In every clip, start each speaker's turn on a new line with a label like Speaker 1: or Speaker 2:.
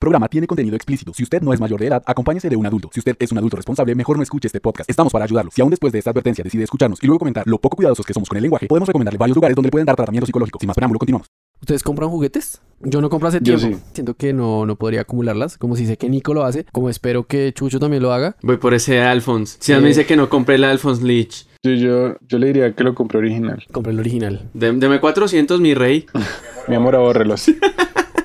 Speaker 1: Programa tiene contenido explícito. Si usted no es mayor de edad, acompáñese de un adulto. Si usted es un adulto responsable, mejor no escuche este podcast. Estamos para ayudarlo. Si aún después de esta advertencia decide escucharnos y luego comentar lo poco cuidadosos que somos con el lenguaje, podemos recomendarle varios lugares donde le pueden dar tratamiento psicológico. Sin más preámbulo, continuamos.
Speaker 2: ¿Ustedes compran juguetes? Yo no compro hace
Speaker 3: Yo
Speaker 2: tiempo.
Speaker 3: sí.
Speaker 2: Siento que no, no podría acumularlas. Como si sé que Nico lo hace. Como espero que Chucho también lo haga.
Speaker 4: Voy por ese Alphonse. Si
Speaker 2: Sí.
Speaker 4: me dice que no compré el Alphonse Leach.
Speaker 3: Yo, yo, yo le diría que lo compré original.
Speaker 2: Compré el original.
Speaker 4: De- Deme 400, mi rey.
Speaker 3: Mi amor, abórrelos.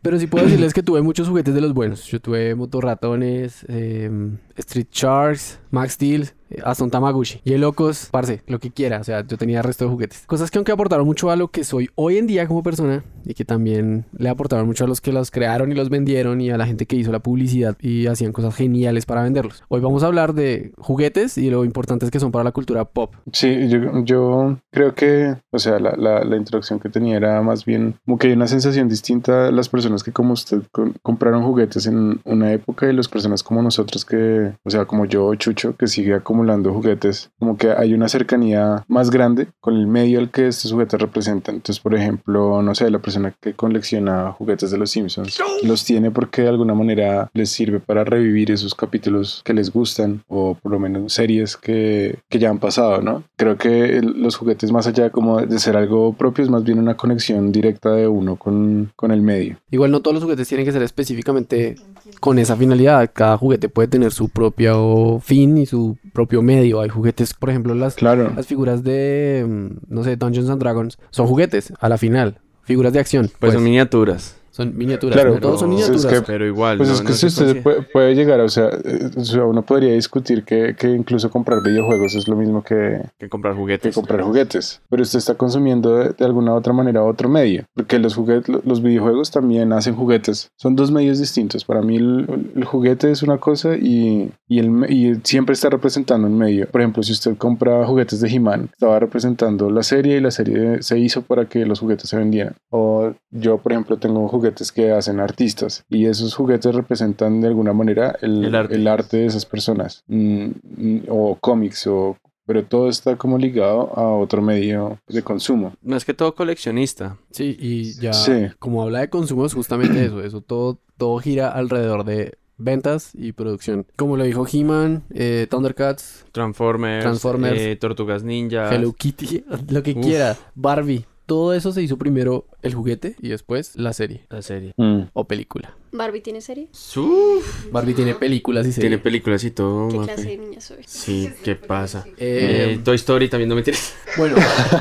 Speaker 2: Pero sí puedo decirles que tuve muchos juguetes de los buenos. Yo tuve motorratones, eh, Street Sharks, Max Steel, hasta un Tamaguchi. Y el locos, parce, lo que quiera. O sea, yo tenía resto de juguetes. Cosas que aunque aportaron mucho a lo que soy hoy en día como persona y que también le aportaron mucho a los que los crearon y los vendieron y a la gente que hizo la publicidad y hacían cosas geniales para venderlos. Hoy vamos a hablar de juguetes y lo importantes que son para la cultura pop.
Speaker 3: Sí, yo, yo creo que, o sea, la, la, la introducción que tenía era más bien como que hay una sensación distinta a las personas que como usted con- compraron juguetes en una época y las personas como nosotros que, o sea, como yo, Chucho, que sigue acumulando juguetes, como que hay una cercanía más grande con el medio al que estos juguetes representan. Entonces, por ejemplo, no sé, la persona que colecciona juguetes de los Simpsons los tiene porque de alguna manera les sirve para revivir esos capítulos que les gustan o por lo menos series que, que ya han pasado, ¿no? Creo que los juguetes más allá como de ser algo propio es más bien una conexión directa de uno con, con el medio.
Speaker 2: Igual no todos los juguetes tienen que ser específicamente con esa finalidad. Cada juguete puede tener su propio fin y su propio medio. Hay juguetes, por ejemplo, las,
Speaker 3: Claro.
Speaker 2: las figuras de, mm, no sé, Dungeons and Dragons. Son juguetes, a la final. Figuras de acción.
Speaker 4: Pues son miniaturas.
Speaker 2: Son miniaturas.
Speaker 3: Claro,
Speaker 2: no todos son
Speaker 3: pues es
Speaker 2: miniaturas.
Speaker 3: que-
Speaker 4: Pero igual.
Speaker 3: Pues
Speaker 4: no-
Speaker 3: es que
Speaker 4: no
Speaker 3: si usted puede, puede llegar, o sea, eh, o sea, uno podría discutir que, que incluso comprar videojuegos es lo mismo que,
Speaker 4: que comprar
Speaker 3: que
Speaker 4: juguetes.
Speaker 3: comprar juguetes. Pero usted está consumiendo de, de alguna u otra manera otro medio. Porque los, juguetes, los videojuegos también hacen juguetes. Son dos medios distintos. Para mí el, el juguete es una cosa y, y, el, y siempre está representando un medio. Por ejemplo, si usted compra juguetes de He-Man, estaba representando la serie y la serie se hizo para que los juguetes se vendieran. O yo, por ejemplo, tengo juguetes que hacen artistas y esos juguetes representan de alguna manera el,
Speaker 4: El arte.
Speaker 3: el arte de esas personas. Mm, mm, o cómics o pero todo está como ligado a otro medio de consumo.
Speaker 4: No es que todo coleccionista.
Speaker 2: Sí, y ya,
Speaker 3: Sí.
Speaker 2: como habla de consumo, es justamente eso. Eso todo, todo gira alrededor de ventas y producción. Como lo dijo He-Man, eh, Thundercats,
Speaker 4: Transformers.
Speaker 2: Transformers.
Speaker 4: eh, Tortugas Ninja.
Speaker 2: Hello Kitty, lo que
Speaker 4: Uf.
Speaker 2: quiera. Barbie. Todo eso se hizo primero el juguete y después la serie
Speaker 4: La serie.
Speaker 3: Mm.
Speaker 2: o película.
Speaker 5: Barbie tiene serie.
Speaker 4: Uf,
Speaker 2: Barbie tiene películas y serie.
Speaker 4: tiene películas y todo.
Speaker 5: ¿Qué
Speaker 4: Mafe.
Speaker 5: clase de niña soy?
Speaker 4: Sí, ¿qué pasa?
Speaker 2: Eh,
Speaker 4: Eh, Toy Story también no me tienes.
Speaker 2: Bueno,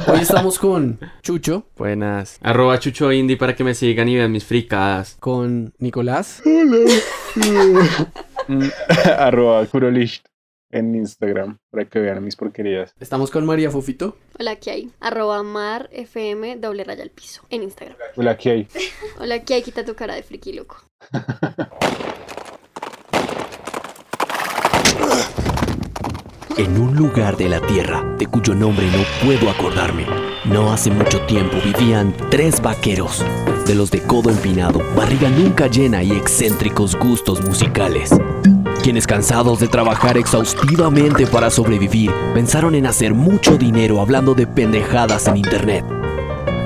Speaker 2: hoy estamos con Chucho,
Speaker 4: Buenas. Arroba Chucho Indie para que me sigan y vean mis fricadas.
Speaker 2: con Nicolás,
Speaker 3: Arroba Kurolish en Instagram para que vean mis porquerías.
Speaker 2: estamos con María Fofito.
Speaker 5: Hola, aquí hay. Arroba mar fm doble raya al piso en Instagram.
Speaker 3: Hola, aquí hay.
Speaker 5: Hola, aquí hay. Quita tu cara de friki loco.
Speaker 6: En un lugar de la tierra de cuyo nombre no puedo acordarme, no hace mucho tiempo vivían tres vaqueros, de los de codo empinado, barriga nunca llena y excéntricos gustos musicales, quienes cansados de trabajar exhaustivamente para sobrevivir, pensaron en hacer mucho dinero hablando de pendejadas en internet.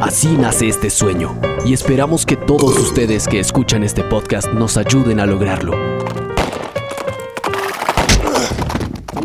Speaker 6: Así nace este sueño, y esperamos que todos ustedes que escuchan este podcast nos ayuden a lograrlo.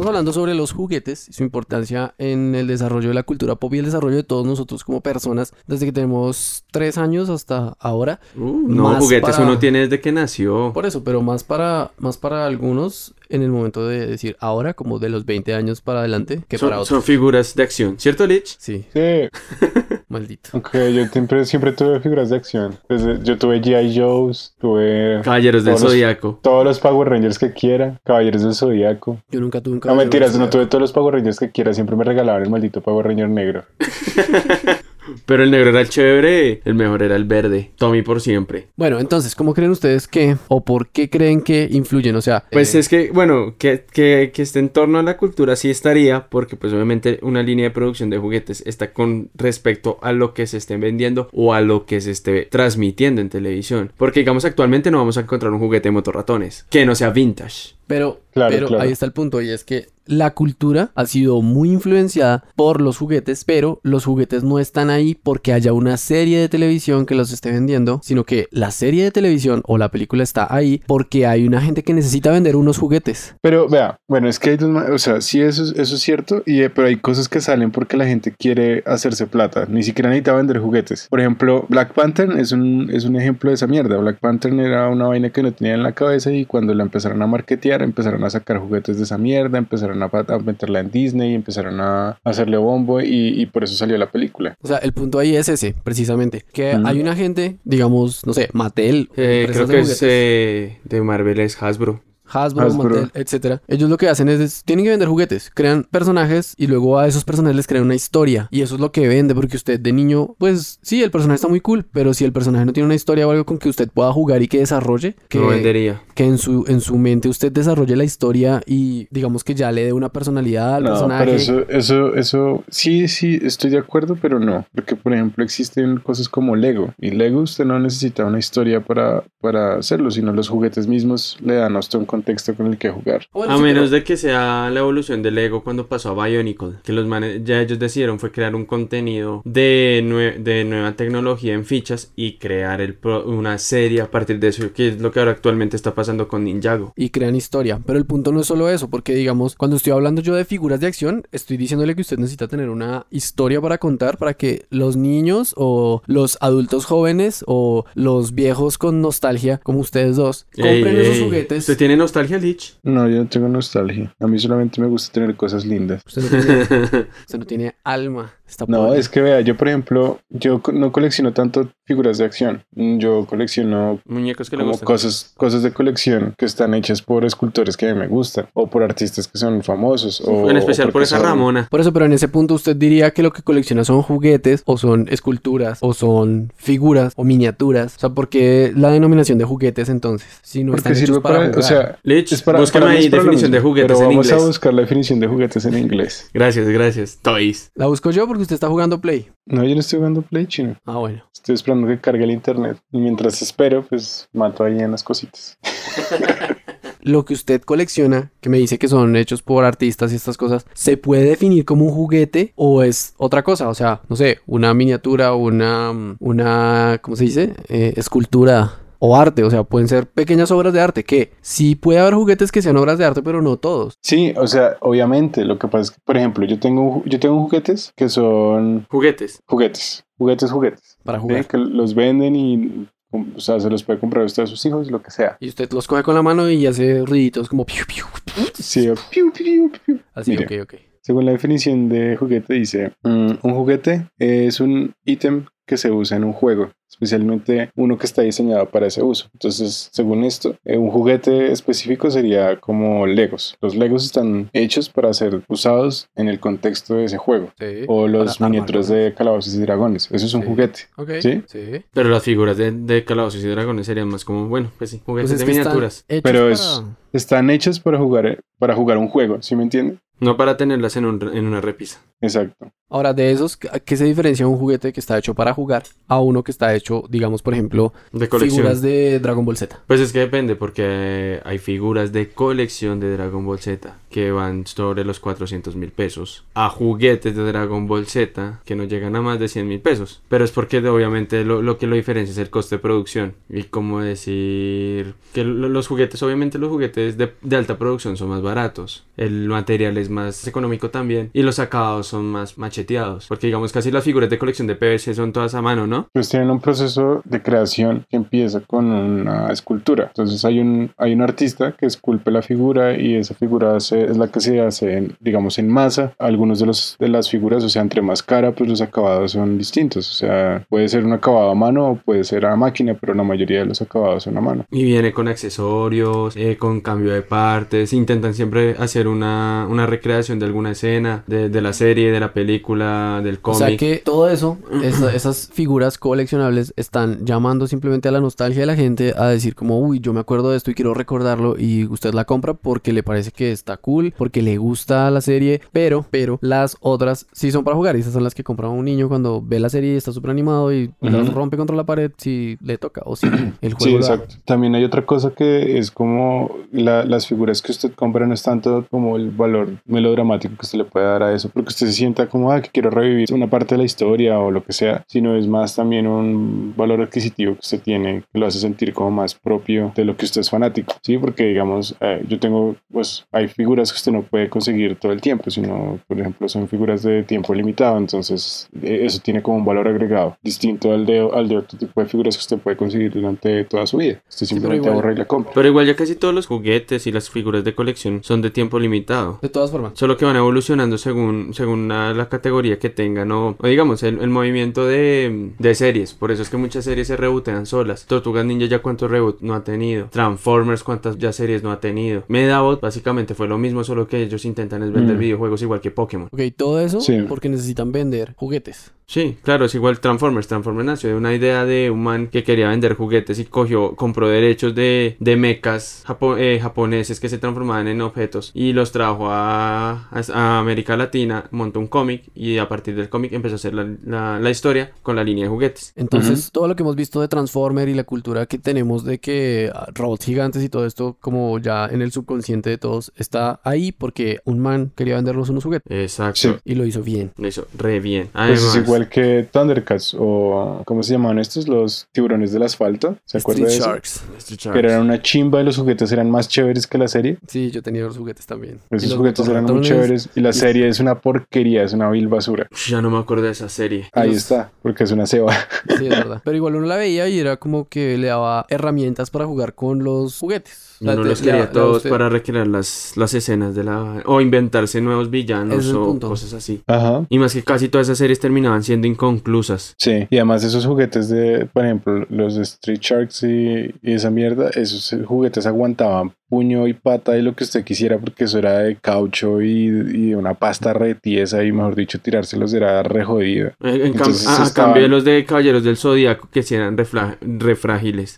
Speaker 2: Estamos hablando sobre los juguetes y su importancia en el desarrollo de la cultura pop y el desarrollo de todos nosotros como personas desde que tenemos tres años hasta ahora.
Speaker 4: Uh, no,
Speaker 2: Más
Speaker 4: juguetes
Speaker 2: para-
Speaker 4: uno tiene desde que nació.
Speaker 2: Por eso, pero más para, más para algunos en el momento de decir ahora, como de los 20 años para adelante, que para
Speaker 4: Son,
Speaker 2: otros.
Speaker 4: son figuras de acción, ¿cierto, Lich?
Speaker 2: Sí,
Speaker 3: Sí,
Speaker 2: maldito.
Speaker 3: aunque yo siempre, siempre tuve figuras de acción. Desde- yo tuve G.I. Joe's, tuve
Speaker 4: Caballeros del Zodíaco.
Speaker 3: todos los Power Rangers que quiera, Caballeros del Zodíaco.
Speaker 2: Yo nunca tuve un
Speaker 3: No
Speaker 2: cabello
Speaker 3: mentiras, no tuve todos los Power Rangers que quiera, siempre me regalaban el maldito Power Ranger negro.
Speaker 4: Pero el negro era el chévere, el mejor era el verde. Tommy por siempre.
Speaker 2: Bueno, entonces, ¿cómo creen ustedes que o por qué creen que influyen? O sea,
Speaker 4: Pues
Speaker 2: eh,
Speaker 4: es que, bueno, que, que, que esté en torno a la cultura sí estaría, porque pues obviamente una línea de producción de juguetes está con respecto a lo que se esté vendiendo o a lo que se esté transmitiendo en televisión. Porque digamos actualmente no vamos a encontrar un juguete de motorratones que no sea vintage.
Speaker 2: Pero,
Speaker 3: Claro,
Speaker 2: pero
Speaker 3: claro.
Speaker 2: ahí está el punto y es que la cultura ha sido muy influenciada por los juguetes, pero los juguetes no están ahí porque haya una serie de televisión que los esté vendiendo, sino que la serie de televisión o la película está ahí porque hay una gente que necesita vender unos juguetes.
Speaker 3: Pero vea, bueno, es que hay dos, o sea, sí, eso, es- cierto, eh, pero hay cosas que salen porque la gente quiere hacerse plata, ni siquiera necesita vender juguetes. Por ejemplo, Black Panther es un, es un ejemplo de esa mierda. Black Panther era una vaina que no tenía en la cabeza y cuando la empezaron a marketear, empezaron a sacar juguetes de esa mierda, empezaron a, meterla en Disney, empezaron a hacerle bombo y, y por eso salió la película.
Speaker 2: O sea, el punto ahí es ese, precisamente. Que hay una gente, digamos, no sé, Mattel,
Speaker 4: Eh, creo
Speaker 2: de
Speaker 4: que es eh, de Marvel es Hasbro.
Speaker 2: Hasbro,
Speaker 3: Hasbro.
Speaker 2: Mattel, etcétera. Ellos lo que hacen es, es- tienen que vender juguetes, crean personajes y luego a esos personajes les crean una historia. Y eso es lo que vende, porque usted de niño, pues sí, el personaje está muy cool, pero si el personaje no tiene una historia o algo con que usted pueda jugar y que desarrolle, que,
Speaker 4: No vendería.
Speaker 2: que en su, en su mente usted desarrolle la historia y digamos que ya le dé una personalidad al
Speaker 3: No,
Speaker 2: personaje.
Speaker 3: pero eso, eso, eso, sí, sí, estoy de acuerdo, pero no. Porque, por ejemplo, existen cosas como Lego. Y Lego usted no necesita una historia para, para hacerlo, sino los juguetes mismos le dan a usted un contexto con el que jugar.
Speaker 2: Bueno,
Speaker 4: A
Speaker 2: sí,
Speaker 4: menos
Speaker 2: pero-
Speaker 4: de que sea la evolución del Lego cuando pasó a Bionicle, que los manes ya ellos decidieron fue crear un contenido de, nue- de nueva tecnología en fichas y crear el pro- una serie a partir de eso, que es lo que ahora actualmente está pasando con Ninjago.
Speaker 2: y crean historia. Pero el punto no es solo eso, porque digamos, cuando estoy hablando yo de figuras de acción, estoy diciéndole que usted necesita tener una historia para contar para que los niños o los adultos jóvenes o los viejos con nostalgia, como ustedes dos, compren
Speaker 4: Ey,
Speaker 2: esos
Speaker 4: ey,
Speaker 2: juguetes.
Speaker 4: ¿Usted tiene nostalgia, Lich?
Speaker 3: No, yo no tengo nostalgia. A mí solamente me gusta tener cosas lindas.
Speaker 2: Usted no tiene, usted no tiene alma. Está
Speaker 3: No,
Speaker 2: pobre.
Speaker 3: es que vea, yo por ejemplo, yo no colecciono tanto figuras de acción. Yo colecciono
Speaker 4: Muñecos que le
Speaker 3: como
Speaker 4: gustan.
Speaker 3: cosas, cosas de colección que están hechas por escultores que a mí me gustan o por artistas que son famosos. O,
Speaker 4: en especial
Speaker 3: o
Speaker 4: por esa
Speaker 3: son-
Speaker 4: Ramona.
Speaker 2: Por eso, pero en ese punto usted diría que lo que colecciona son juguetes o son esculturas o son figuras o miniaturas. O sea, ¿por qué la denominación de juguetes entonces? Si no están
Speaker 3: Porque
Speaker 2: hechos
Speaker 3: sirve
Speaker 2: para,
Speaker 3: para, o
Speaker 2: jugar.
Speaker 3: sea,
Speaker 4: Lich,
Speaker 3: es para,
Speaker 4: búscame
Speaker 3: para
Speaker 4: ahí definición de juguetes
Speaker 3: pero
Speaker 4: en
Speaker 3: vamos
Speaker 4: inglés.
Speaker 3: a buscar la definición de juguetes en inglés.
Speaker 4: Gracias, gracias. Toys.
Speaker 2: La busco yo porque usted está jugando Play.
Speaker 3: No, yo no estoy jugando Play chino.
Speaker 2: Ah, bueno.
Speaker 3: Estoy esperando que cargue el internet. Y mientras espero, pues mato ahí en las cositas.
Speaker 2: Lo que usted colecciona, que me dice que son hechos por artistas y estas cosas, ¿se puede definir como un juguete o es otra cosa? O sea, no sé, una miniatura, una, una, ¿cómo se dice? Eh, escultura o arte. O sea, pueden ser pequeñas obras de arte que sí puede haber juguetes que sean obras de arte, pero no todos.
Speaker 3: Sí, o sea, obviamente, lo que pasa es que, por ejemplo, yo tengo, yo tengo juguetes que son
Speaker 4: Juguetes.
Speaker 3: juguetes, juguetes, juguetes.
Speaker 2: Para
Speaker 3: ¿sí?
Speaker 2: jugar.
Speaker 3: Que los venden y, o sea, se los puede comprar usted a sus hijos, lo que sea.
Speaker 2: Y usted los coge con la mano y hace ruiditos como piu, piu, piu.
Speaker 3: Sí, piu, piu, piu.
Speaker 2: Así, ok, ok.
Speaker 3: Según la definición de juguete, dice: mm, Un juguete es un ítem que se usa en un juego, especialmente uno que está diseñado para ese uso. Entonces, según esto, eh, un juguete específico sería como Legos. Los Legos están hechos para ser usados en el contexto de ese juego.
Speaker 2: Sí.
Speaker 3: O los miniaturas de calabozos y dragones. Eso es un
Speaker 2: Sí.
Speaker 3: juguete.
Speaker 2: Ok.
Speaker 3: ¿Sí?
Speaker 2: Sí.
Speaker 4: Pero las figuras de, de calabozos y dragones serían más como, bueno, pues sí, juguetes
Speaker 2: Pues es
Speaker 4: de miniaturas.
Speaker 2: hechos
Speaker 3: Pero
Speaker 2: para-
Speaker 3: Están hechos para jugar, para jugar un juego, ¿sí me entiende?
Speaker 4: No para tenerlas en, un- en una repisa.
Speaker 3: Exacto.
Speaker 2: Ahora, de esos, ¿a ¿qué se diferencia un juguete que está hecho para jugar a uno que está hecho, digamos, por ejemplo,
Speaker 4: De colección.
Speaker 2: figuras de Dragon Ball Z?
Speaker 4: Pues es que depende, porque hay figuras de colección de Dragon Ball Z que van sobre los 400 mil pesos, a juguetes de Dragon Ball Z que no llegan a más de 100 mil pesos. Pero es porque obviamente lo, lo que lo diferencia es el coste de producción. Y como decir que lo- los juguetes, obviamente los juguetes de, de alta producción son más baratos, el material es más económico también y los acabados son más macheteados. Porque digamos casi las figuras de colección de PVC son todas a mano, ¿no?
Speaker 3: Pues tienen un proceso de creación que empieza con una escultura. Entonces hay un, hay un artista que esculpe la figura y esa figura es la que se hace, en, digamos, en masa. Algunos de, los, de las figuras, o sea, entre más cara, pues los acabados son distintos. O sea, puede ser un acabado a mano o puede ser a máquina, pero la mayoría de los acabados son a mano.
Speaker 4: Y viene con accesorios, eh, con cambio de partes. Intentan siempre hacer una, una recreación de alguna escena, de, de la serie, de la película, del
Speaker 2: O
Speaker 4: cómic.
Speaker 2: sea que todo eso, esa- esas figuras coleccionables están llamando simplemente a la nostalgia de la gente a decir como, uy, yo me acuerdo de esto y quiero recordarlo y usted la compra porque le parece que está cool porque le gusta la serie, pero, pero las otras sí son para jugar. Y esas son las que compra un niño cuando ve la serie y está súper animado y las
Speaker 3: Ujú.
Speaker 2: rompe contra la pared si le toca o si el
Speaker 3: Sí,
Speaker 2: juego da.
Speaker 3: exacto. También hay otra cosa que es como la- las figuras que usted compra no es tanto como el valor melodramático que usted le puede dar a eso, porque usted se sienta como, ah, que quiero revivir una parte de la historia o lo que sea, sino es más también un valor adquisitivo que usted tiene que lo hace sentir como más propio de lo que usted es fanático, ¿sí? Porque digamos, eh, yo tengo, pues hay figuras que usted no puede conseguir todo el tiempo, sino, por ejemplo, son figuras de tiempo limitado, entonces eh, eso tiene como un valor agregado distinto al de, al de otro tipo de figuras que usted puede conseguir durante toda su vida. Usted simplemente
Speaker 2: igual-
Speaker 3: ahorra y la compra.
Speaker 4: Pero igual ya casi todos los juguetes y las figuras de colección son de tiempo limitado.
Speaker 2: De todas formas.
Speaker 4: Solo que van evolucionando según, según la, la categoría que tengan o, o digamos el, el movimiento de, de series. Por eso es que muchas series se rebotean solas. Tortugas Ninja ya cuántos reboot no ha tenido. Transformers cuántas ya series no ha tenido. Medabot básicamente fue lo mismo, solo que ellos intentan es vender
Speaker 3: Mm.
Speaker 4: videojuegos igual que Pokémon.
Speaker 2: Ok, todo eso
Speaker 3: Sí.
Speaker 2: porque necesitan vender juguetes.
Speaker 4: Sí, claro, es igual Transformers. Transformers nació de una idea de un man que quería vender juguetes y cogió, compró derechos de, de mechas japo- eh, japoneses que se transformaban en objetos y los trajo a, a- a América Latina, montó un cómic y a partir del cómic empezó a hacer la, la- la historia con la línea de juguetes.
Speaker 2: Entonces, todo lo que hemos visto de Transformer y la cultura que tenemos de que ah, robots gigantes y todo esto, como ya en el subconsciente de todos, está ahí porque un man quería vendernos unos juguetes
Speaker 4: Exacto.
Speaker 3: Sí.
Speaker 2: y lo hizo bien.
Speaker 4: Lo hizo re bien.
Speaker 3: Pues es igual que Thundercats o ¿cómo se llamaban estos? Los tiburones del asfalto. ¿Se acuerda
Speaker 2: Street
Speaker 3: de eso?
Speaker 2: Sharks.
Speaker 4: Sharks.
Speaker 3: eran una chimba y los juguetes eran más chéveres que la serie.
Speaker 2: Sí, yo tenía los juguetes también. Y
Speaker 3: Esos
Speaker 2: los
Speaker 3: juguetes eran muy
Speaker 2: motorratones,
Speaker 3: chéveres y la serie es una porquería, es una vil basura.
Speaker 4: Ya no me acuerdo de esa serie.
Speaker 3: Ahí
Speaker 2: los-
Speaker 3: está, porque es una ceba.
Speaker 2: Sí, es verdad. Pero igual uno la veía y era como que le daba herramientas para jugar con los juguetes. O
Speaker 4: Y
Speaker 2: sea,
Speaker 4: uno
Speaker 2: te-
Speaker 4: los quería
Speaker 2: le da a
Speaker 4: todos
Speaker 2: usted-
Speaker 4: para recrear las, las escenas de la... O inventarse nuevos villanos
Speaker 2: es
Speaker 4: o
Speaker 2: punto.
Speaker 4: cosas así.
Speaker 3: Ajá.
Speaker 4: Y más que casi todas esas series terminaban siendo inconclusas.
Speaker 3: Sí, y además esos juguetes de, por ejemplo, los de Street Sharks y, y esa mierda, esos juguetes aguantaban puño y pata y lo que usted quisiera porque eso era de caucho y, y una pasta re tiesa y mejor dicho tirárselos era re jodido.
Speaker 4: Eh, En
Speaker 3: Entonces,
Speaker 4: a, a
Speaker 3: estaban-
Speaker 4: cambio de los de Caballeros del Zodíaco que sí eran refla- re.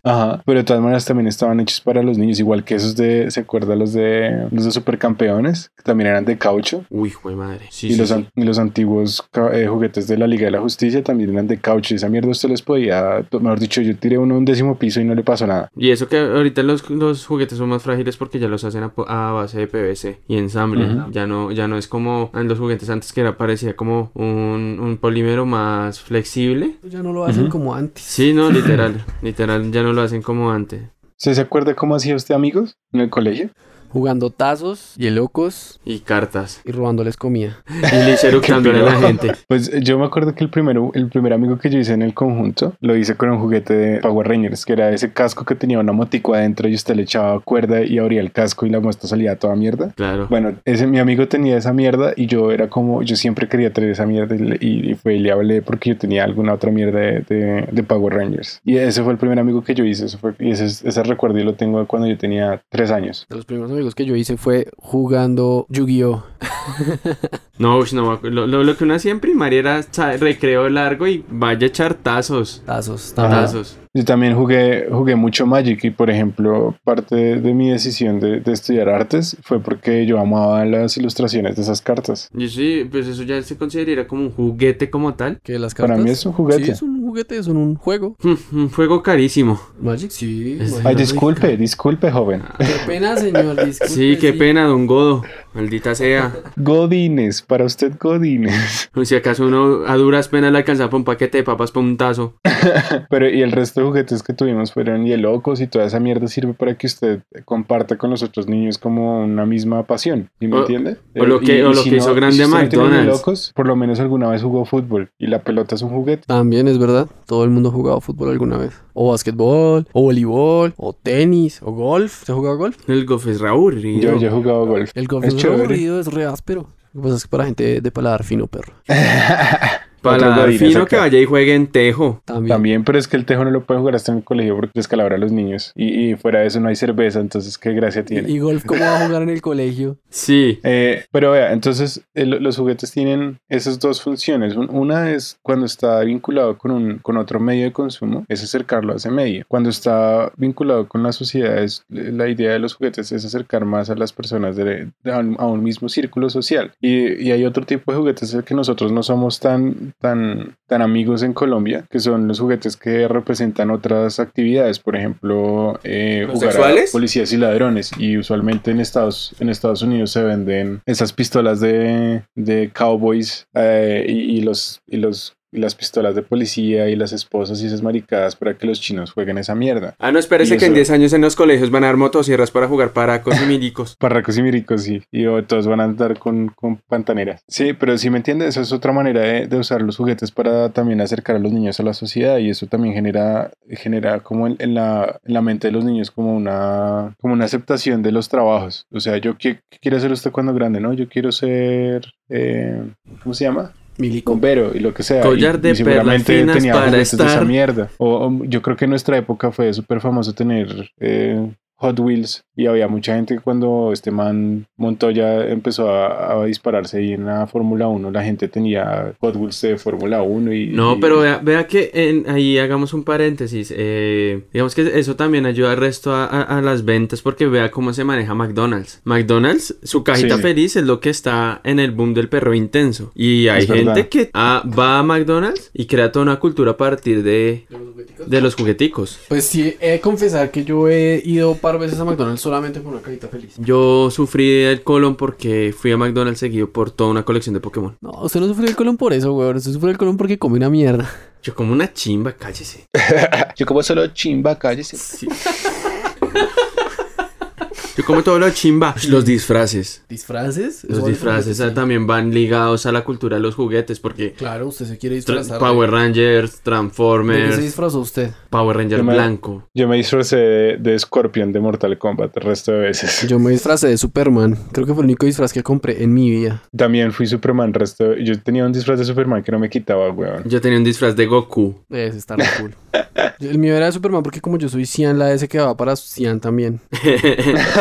Speaker 3: Ajá, pero de todas maneras también estaban hechos para los niños, igual que esos de, ¿se acuerda los de los de supercampeones? Que también eran de caucho.
Speaker 4: Uy, jue madre. Sí,
Speaker 3: y,
Speaker 4: sí,
Speaker 3: los,
Speaker 4: sí.
Speaker 3: y los antiguos eh, juguetes de la Liga de la Justicia también eran de caucho. Y esa mierda usted les podía, mejor dicho, yo tiré uno a un décimo piso y no le pasó nada.
Speaker 4: Y eso que ahorita los, los juguetes son más frágiles porque ya los hacen a, base de PVC y ensamble. Ya no ya no es como en los juguetes antes que era parecía como un, un polímero más flexible.
Speaker 2: Ya no lo hacen como antes.
Speaker 4: Sí, no, literal. literal, ya no lo hacen como antes.
Speaker 3: ¿Usted se acuerda cómo hacía usted amigos en el colegio?
Speaker 2: Jugando tazos, hielocos
Speaker 4: Y cartas.
Speaker 2: y robándoles comida.
Speaker 4: Y le eructándole a la gente.
Speaker 3: Pues yo me acuerdo que el primero, el primer amigo que yo hice en el conjunto lo hice con un juguete de Power Rangers, que era ese casco que tenía una motico adentro y usted le echaba cuerda y abría el casco y la muestra salía toda mierda.
Speaker 4: Claro.
Speaker 3: Bueno, ese mi amigo tenía esa mierda y yo era como, yo siempre quería tener esa mierda y, le- y, fue y le hablé porque yo tenía alguna otra mierda de, de, de Power Rangers. Y ese fue el primer amigo que yo hice, eso fue, y ese, ese recuerdo yo lo tengo de cuando yo tenía tres años.
Speaker 2: De los primeros amigos que yo hice fue jugando Yu-Gi-Oh!
Speaker 4: No, no, lo, lo, lo que uno hacía en primaria era recreo largo y vaya a echar tazos.
Speaker 2: Tazos.
Speaker 4: Tazos.
Speaker 3: Yo también jugué, jugué mucho Magic y por ejemplo parte de, de mi decisión de, de estudiar artes fue porque yo amaba las ilustraciones de esas cartas.
Speaker 4: Y sí, pues eso ya se consideraría como un juguete como tal.
Speaker 2: Que las
Speaker 3: Para
Speaker 2: cartas.
Speaker 3: mí es un juguete.
Speaker 2: Sí, es un juguete, es un juego.
Speaker 4: Mm, Un juego carísimo.
Speaker 2: Magic, sí.
Speaker 3: Ay, disculpe, disculpe joven.
Speaker 2: Qué pena, señor. disculpe,
Speaker 4: Sí, qué pena, don Godo. Maldita sea.
Speaker 3: Godines, para usted Godines.
Speaker 4: O si acaso uno a duras penas le alcanza para un paquete de papas para un tazo.
Speaker 3: Pero y el resto de juguetes que tuvimos fueron hielocos y toda esa mierda sirve para que usted comparta con los otros niños como una misma pasión, ¿sí me
Speaker 4: O-
Speaker 3: entiende?
Speaker 4: o lo
Speaker 3: Eh,
Speaker 4: que- o lo que hizo grande
Speaker 3: tiene
Speaker 4: McDonald's.
Speaker 3: hielocos, por lo menos alguna vez jugó fútbol y la pelota es un juguete.
Speaker 2: También es verdad. Todo el mundo ha jugado fútbol alguna vez. O basquetbol, o voleibol, o tenis, o golf. ¿Se ha jugado golf?
Speaker 4: El golf es Raúl.
Speaker 3: Yo, yo he jugado golf.
Speaker 2: El golf
Speaker 3: Es
Speaker 2: es,
Speaker 3: chévere.
Speaker 2: aburrido, es re áspero. Lo que pasa es que para gente de paladar fino, perro.
Speaker 4: Para fino que vaya y juegue en tejo.
Speaker 2: También.
Speaker 3: También, pero es que el tejo no lo puede jugar hasta en el colegio porque descalabra a los niños. Y, y fuera de eso no hay cerveza, entonces qué gracia tiene.
Speaker 2: ¿Y golf cómo va a jugar en el colegio?
Speaker 4: Sí.
Speaker 3: Eh, pero vea, entonces eh, lo- los juguetes tienen esas dos funciones. Un- Una es cuando está vinculado con, un, con otro medio de consumo, es acercarlo a ese medio. Cuando está vinculado con la sociedad, es, la idea de los juguetes es acercar más a las personas de, de- a, un, a un mismo círculo social. Y, y hay otro tipo de juguetes el que nosotros no somos tan, tan, tan amigos en Colombia, que son los juguetes que representan otras actividades. Por ejemplo, eh,
Speaker 4: ¿Los
Speaker 3: jugar a policías y ladrones. Y usualmente en Estados, en Estados Unidos se venden esas pistolas de, de cowboys eh, y, y los, y los y las pistolas de policía y las esposas y esas maricadas para que los chinos jueguen esa mierda.
Speaker 4: Ah, no, espérese que en
Speaker 3: eso-
Speaker 4: 10 años en los colegios van a dar motosierras para jugar paracos y milicos.
Speaker 3: Parracos y miricos, sí. Y oh, todos van a andar con, con pantaneras. Sí, pero si me entiendes, eso es otra manera de, de usar los juguetes para también acercar a los niños a la sociedad y eso también genera, genera como en, en la, en la mente de los niños como una, como una aceptación de los trabajos. O sea, yo qué, qué quiere ser usted cuando grande, ¿no? Yo quiero ser, eh, ¿cómo se llama?
Speaker 2: Milico.
Speaker 3: bombero y lo que sea.
Speaker 4: Collar
Speaker 3: y-
Speaker 4: de
Speaker 3: y seguramente
Speaker 4: perlas finas
Speaker 3: tenía
Speaker 4: para
Speaker 3: juguetes de esa mierda. O, o yo creo que en nuestra época fue súper famoso tener eh, Hot Wheels y había mucha gente que cuando este man Montoya empezó a, a dispararse ahí en la Fórmula 1, la gente tenía Hot Wheels de Fórmula 1 y...
Speaker 4: No,
Speaker 3: y-
Speaker 4: pero vea, vea que en- ahí hagamos un paréntesis. eh, digamos que eso también ayuda al resto a, a- a las ventas porque vea cómo se maneja McDonald's. McDonald's, su cajita
Speaker 3: Sí.
Speaker 4: feliz es lo que está en el boom del perro intenso. Y hay
Speaker 3: Es
Speaker 4: gente
Speaker 3: verdad.
Speaker 4: que ah, va a McDonald's y crea toda una cultura a partir de, de los jugueticos.
Speaker 2: Pues sí, he de confesar que yo he ido par de veces a McDonald's solamente por una cajita feliz.
Speaker 4: Yo sufrí el colon porque fui a McDonald's seguido por toda una colección de Pokémon.
Speaker 2: No, usted no sufrió el colon por eso, weón. Usted sufrió el colon porque come una mierda.
Speaker 4: Yo como una chimba, cállese.
Speaker 3: Yo como solo chimba, cállese.
Speaker 4: Sí. Yo como todo lo chimba. Los disfraces.
Speaker 2: ¿Disfraces?
Speaker 4: Los disfraces ah, también van ligados a la cultura de los juguetes porque
Speaker 2: Claro, usted se quiere disfrazar.
Speaker 4: Power Rangers,
Speaker 2: ¿De qué se
Speaker 4: Transformers,
Speaker 2: disfrazó usted?
Speaker 4: Power Ranger
Speaker 3: Yo me-
Speaker 4: blanco.
Speaker 3: Yo me disfracé de, de Scorpion de Mortal Kombat el resto de veces.
Speaker 2: Yo me disfracé de Superman. Creo que fue el único disfraz que compré en mi vida.
Speaker 3: También fui Superman el resto de- Yo tenía un disfraz de Superman que no me quitaba, weón.
Speaker 4: Yo tenía un disfraz de Goku.
Speaker 2: Ese está re cool. El mío era de Superman porque como yo soy Cian, la S que va para Cian también.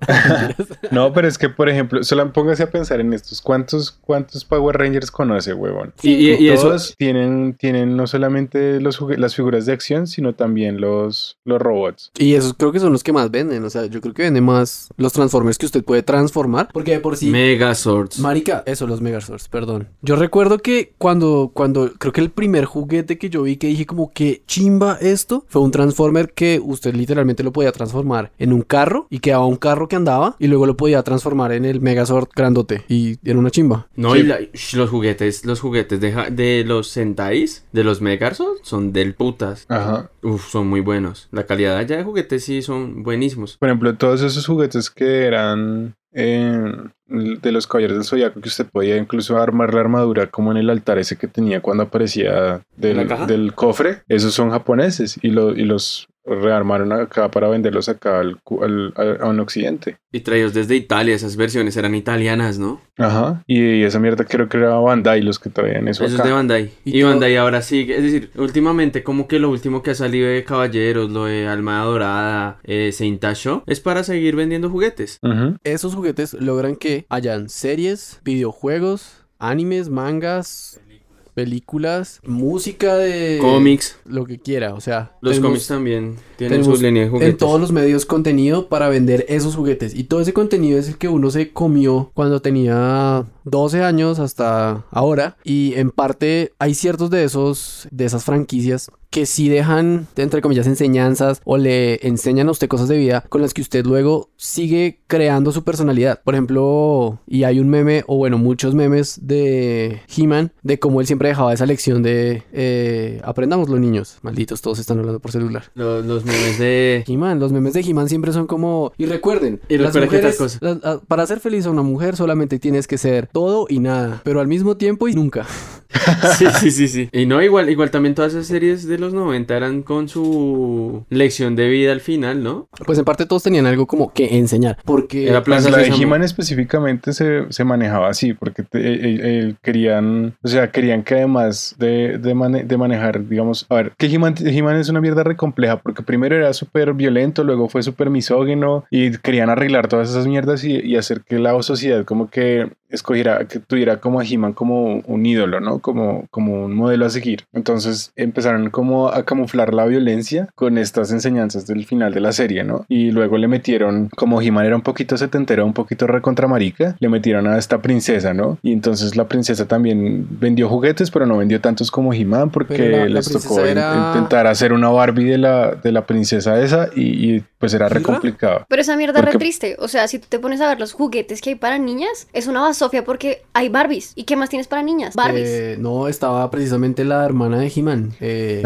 Speaker 3: No, pero es que, por ejemplo, solo póngase a pensar en estos. ¿Cuántos, cuántos Power Rangers conoce, huevón?
Speaker 4: Y, y- y eso,
Speaker 3: Todos tienen, tienen no solamente los las figuras de acción, sino también los, los robots.
Speaker 2: Y esos creo que son los que más venden. O sea, yo creo que vende más los Transformers que usted puede transformar. Porque de por sí...
Speaker 4: Megazords.
Speaker 2: Marica, eso, los Megazords, perdón. Yo recuerdo que cuando, cuando, creo que el primer juguete que yo vi que dije como que chimba esto, fue un Transformer que usted literalmente lo podía transformar en un carro y quedaba un carro que andaba y luego lo podía transformar en el Megazord grandote y era una chimba.
Speaker 4: No,
Speaker 3: Sí.
Speaker 4: y la- sh, los juguetes, los juguetes de, de los Sentais, de los Megazords, son del putas.
Speaker 3: Ajá.
Speaker 4: Uf, son muy buenos. La calidad allá de juguetes sí son buenísimos.
Speaker 3: Por ejemplo, todos esos juguetes que eran eh, de los caballeros del zodiaco, que usted podía incluso armar la armadura como en el altar ese que tenía cuando aparecía
Speaker 4: ¿La
Speaker 3: del, cofre, esos son japoneses y, lo- y los rearmaron acá para venderlos acá al, al- al- a un occidente.
Speaker 4: Y traídos desde Italia, esas versiones eran italianas, ¿no?
Speaker 3: Ajá. Y, esa mierda creo que era Bandai los que traían eso
Speaker 4: Eso es
Speaker 3: acá.
Speaker 4: de Bandai.
Speaker 2: Y
Speaker 4: Bandai ahora sigue. Es decir, últimamente, como que lo último que ha salido de Caballeros, lo de Almada Dorada, eh, Saint Show, es para seguir vendiendo juguetes.
Speaker 3: Ujú.
Speaker 2: Esos juguetes logran que hayan series, videojuegos, animes, mangas, películas, música de...
Speaker 4: Cómics.
Speaker 2: Lo que quiera, o sea...
Speaker 4: Los
Speaker 2: tenemos-
Speaker 4: cómics también tienen
Speaker 2: tenemos
Speaker 4: su línea de juguetes.
Speaker 2: en todos los medios contenido para vender esos juguetes. Y todo ese contenido es el que uno se comió cuando tenía 12 años hasta ahora. Y en parte hay ciertos de esos, de esas franquicias que sí dejan, entre comillas, enseñanzas o le enseñan a usted cosas de vida con las que usted luego sigue creando su personalidad. Por ejemplo, y hay un meme, o bueno, muchos memes de He-Man, de cómo él siempre dejaba esa lección de eh, aprendamos los niños. Malditos, todos están hablando por celular.
Speaker 4: Los, los memes de...
Speaker 2: He-Man, los memes de He-Man siempre son como... Y recuerden,
Speaker 4: Y
Speaker 2: las
Speaker 4: que
Speaker 2: mujeres, ah, para ser feliz a una mujer solamente tienes que ser todo y nada, pero al mismo tiempo y nunca.
Speaker 4: Sí, sí, sí, sí. Y no, igual, igual también todas esas series de los 90 eran con su lección de vida al final, ¿no?
Speaker 2: Pues en parte todos tenían algo como que enseñar, porque
Speaker 4: Era
Speaker 3: Pues la de. He-Man específicamente se, se manejaba así, porque te- eh, eh, eh, querían, o sea, querían que además de, de, mane- de manejar, digamos, a ver, que He-Man He-Man es una mierda re compleja, porque primero era súper violento, luego fue súper misógino, y querían arreglar todas esas mierdas y, y hacer que la sociedad como que escogiera, que tuviera como a He-Man como un ídolo, ¿no? Como, como un modelo a seguir. Entonces empezaron como a camuflar la violencia con estas enseñanzas del final de la serie, ¿no? Y luego le metieron, como He-Man era un poquito setentero, un poquito recontramarica, le metieron a esta princesa, ¿no? Y entonces la princesa también vendió juguetes, pero no vendió tantos como He-Man porque
Speaker 2: la- la
Speaker 3: les tocó
Speaker 2: era-
Speaker 3: intentar hacer una Barbie de la, de la princesa esa y, y, pues era re complicado.
Speaker 5: Pero esa mierda es re
Speaker 3: Porque-
Speaker 5: triste. O sea, si tú te pones a ver los juguetes que hay para niñas, es una basofia porque hay Barbies. ¿Y qué más tienes para niñas? Barbies.
Speaker 2: Eh, no, estaba precisamente la hermana de He-Man, eh,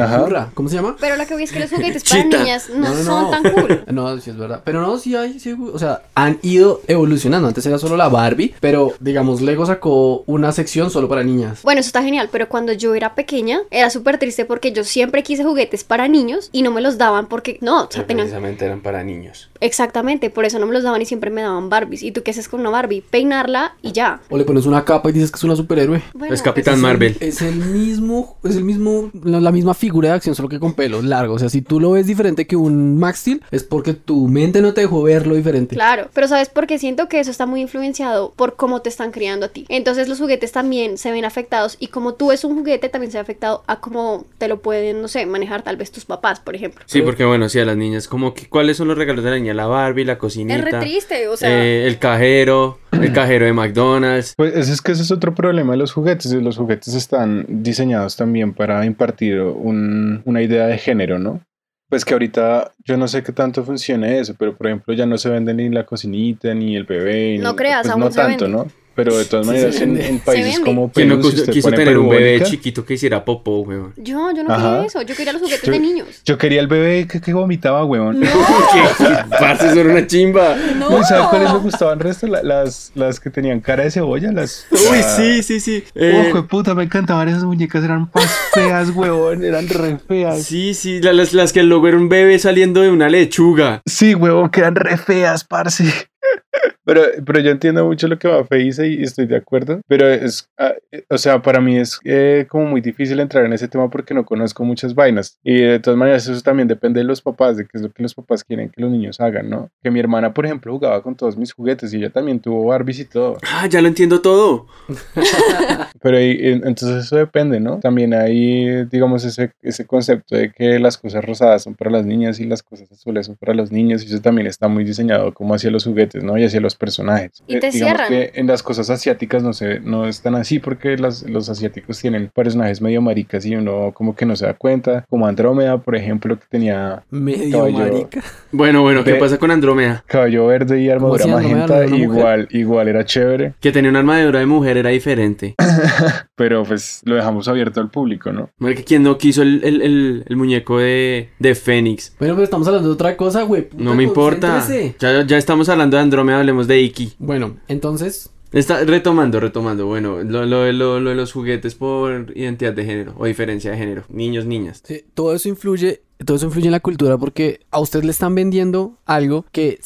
Speaker 2: ¿cómo se llama?
Speaker 5: Pero lo que voy es que los juguetes para niñas no,
Speaker 2: No, no,
Speaker 5: son
Speaker 2: no.
Speaker 5: tan cool.
Speaker 2: No, sí es verdad. Pero no, sí hay, sí, o sea, han ido evolucionando. Antes era solo la Barbie, pero digamos, Lego sacó una sección solo para niñas.
Speaker 5: Bueno, eso está genial, pero cuando yo era pequeña era súper triste porque yo siempre quise juguetes para niños y no me los daban porque no, o sea, tenían...
Speaker 4: Precisamente eran para niños.
Speaker 5: Exactamente, por eso no me los daban y siempre me daban Barbies. ¿Y tú qué haces con una Barbie? Peinarla y ya.
Speaker 2: O le pones una capa y dices que es una superhéroe.
Speaker 5: Bueno,
Speaker 4: Es Capitán
Speaker 2: Es el-
Speaker 4: Marvel.
Speaker 2: Es el mismo, es el mismo, la, la misma figura de acción, solo que con pelos largos. O sea, si tú lo ves diferente que un Max Steel, es porque tu mente no te dejó verlo diferente.
Speaker 5: Claro, pero ¿sabes por qué? Siento que eso está muy influenciado por cómo te están criando a ti. Entonces los juguetes también se ven afectados y como tú ves un juguete también se ve afectado a cómo te lo pueden, no sé, manejar tal vez tus papás, por ejemplo.
Speaker 4: Sí, porque bueno, sí, a las niñas, como que, ¿cuáles son los regalos de la niña? La Barbie, la cocinita.
Speaker 5: Es re triste, o sea...
Speaker 4: eh, el cajero, el cajero de McDonald's.
Speaker 3: Pues ese es que ese es otro problema de los juguetes. Los juguetes están diseñados también para impartir un- una idea de género, ¿no? Pues que ahorita yo no sé qué tanto funcione eso, pero por ejemplo ya no se vende ni la cocinita ni el bebé.
Speaker 5: No
Speaker 3: ni-
Speaker 5: creas,
Speaker 3: pues
Speaker 5: aún
Speaker 3: no
Speaker 5: se
Speaker 3: tanto,
Speaker 5: vende.
Speaker 3: ¿no? Pero de todas maneras en, en
Speaker 5: Se
Speaker 3: países como
Speaker 4: ¿Quién no
Speaker 3: Perú, si
Speaker 4: quiso,
Speaker 3: usted
Speaker 4: quiso
Speaker 3: pone
Speaker 4: tener un bebé chiquito que hiciera popó, weón?
Speaker 5: Yo, yo no
Speaker 3: Ajá.
Speaker 5: quería eso, yo quería los juguetes
Speaker 3: Yo-
Speaker 5: de niños.
Speaker 3: Yo quería el bebé que, que vomitaba, huevón.
Speaker 5: No,
Speaker 4: Parce, eso era una chimba.
Speaker 5: no.
Speaker 3: ¿Sabes cuáles me gustaban el resto? La- las, las que tenían cara de cebolla, las...
Speaker 4: Uy,
Speaker 3: la-
Speaker 4: sí, sí, sí. Eh,
Speaker 3: Ojo de puta, me encantaban esas muñecas, eran más feas, huevón, eran re feas.
Speaker 4: sí, sí, la- las, las que luego era un bebé saliendo de una lechuga.
Speaker 3: Sí, huevón, que eran re feas, parce. Pero, pero yo entiendo mucho lo que Mafe dice y estoy de acuerdo. Pero es, ah, eh, o sea, para mí es eh, como muy difícil entrar en ese tema porque no conozco muchas vainas. Y de todas maneras, eso también depende de los papás, de qué es lo que los papás quieren que los niños hagan, ¿no? Que mi hermana, por ejemplo, jugaba con todos mis juguetes y ella también tuvo Barbies y todo.
Speaker 4: Ah, ya lo entiendo todo.
Speaker 3: Pero ahí, entonces eso depende, ¿no? También hay, digamos, ese, ese concepto de que las cosas rosadas son para las niñas y las cosas azules son para los niños y eso también está muy diseñado como hacia los juguetes, ¿no? Y hacia los personajes.
Speaker 5: Y te
Speaker 3: Eh, digamos
Speaker 5: cierran.
Speaker 3: que en las cosas asiáticas no se, no es tan así porque las, los asiáticos tienen personajes medio maricas y uno como que no se da cuenta, como Andrómeda, por ejemplo, que tenía
Speaker 2: Medio
Speaker 3: Caballo.
Speaker 2: marica.
Speaker 4: Bueno, bueno, ¿qué pasa con Andrómeda?
Speaker 3: cabello verde y armadura
Speaker 2: no
Speaker 3: magenta, igual, igual era chévere,
Speaker 4: Que tenía una armadura de mujer era diferente.
Speaker 3: pero pues lo dejamos abierto al público, ¿no?
Speaker 4: Marica, ¿quién no quiso el, el, el, el muñeco de, de Fénix?
Speaker 2: Bueno, pero estamos hablando de otra cosa, güey.
Speaker 4: No me importa. Ya, ya estamos hablando de Andrómeda, hablemos de Iki.
Speaker 2: Bueno, entonces,
Speaker 4: Está retomando, retomando. Bueno, lo, lo, lo, lo de los juguetes por identidad de género o diferencia de género. Niños, niñas.
Speaker 2: sí, todo eso influye, todo eso influye en la cultura porque a usted le están vendiendo algo que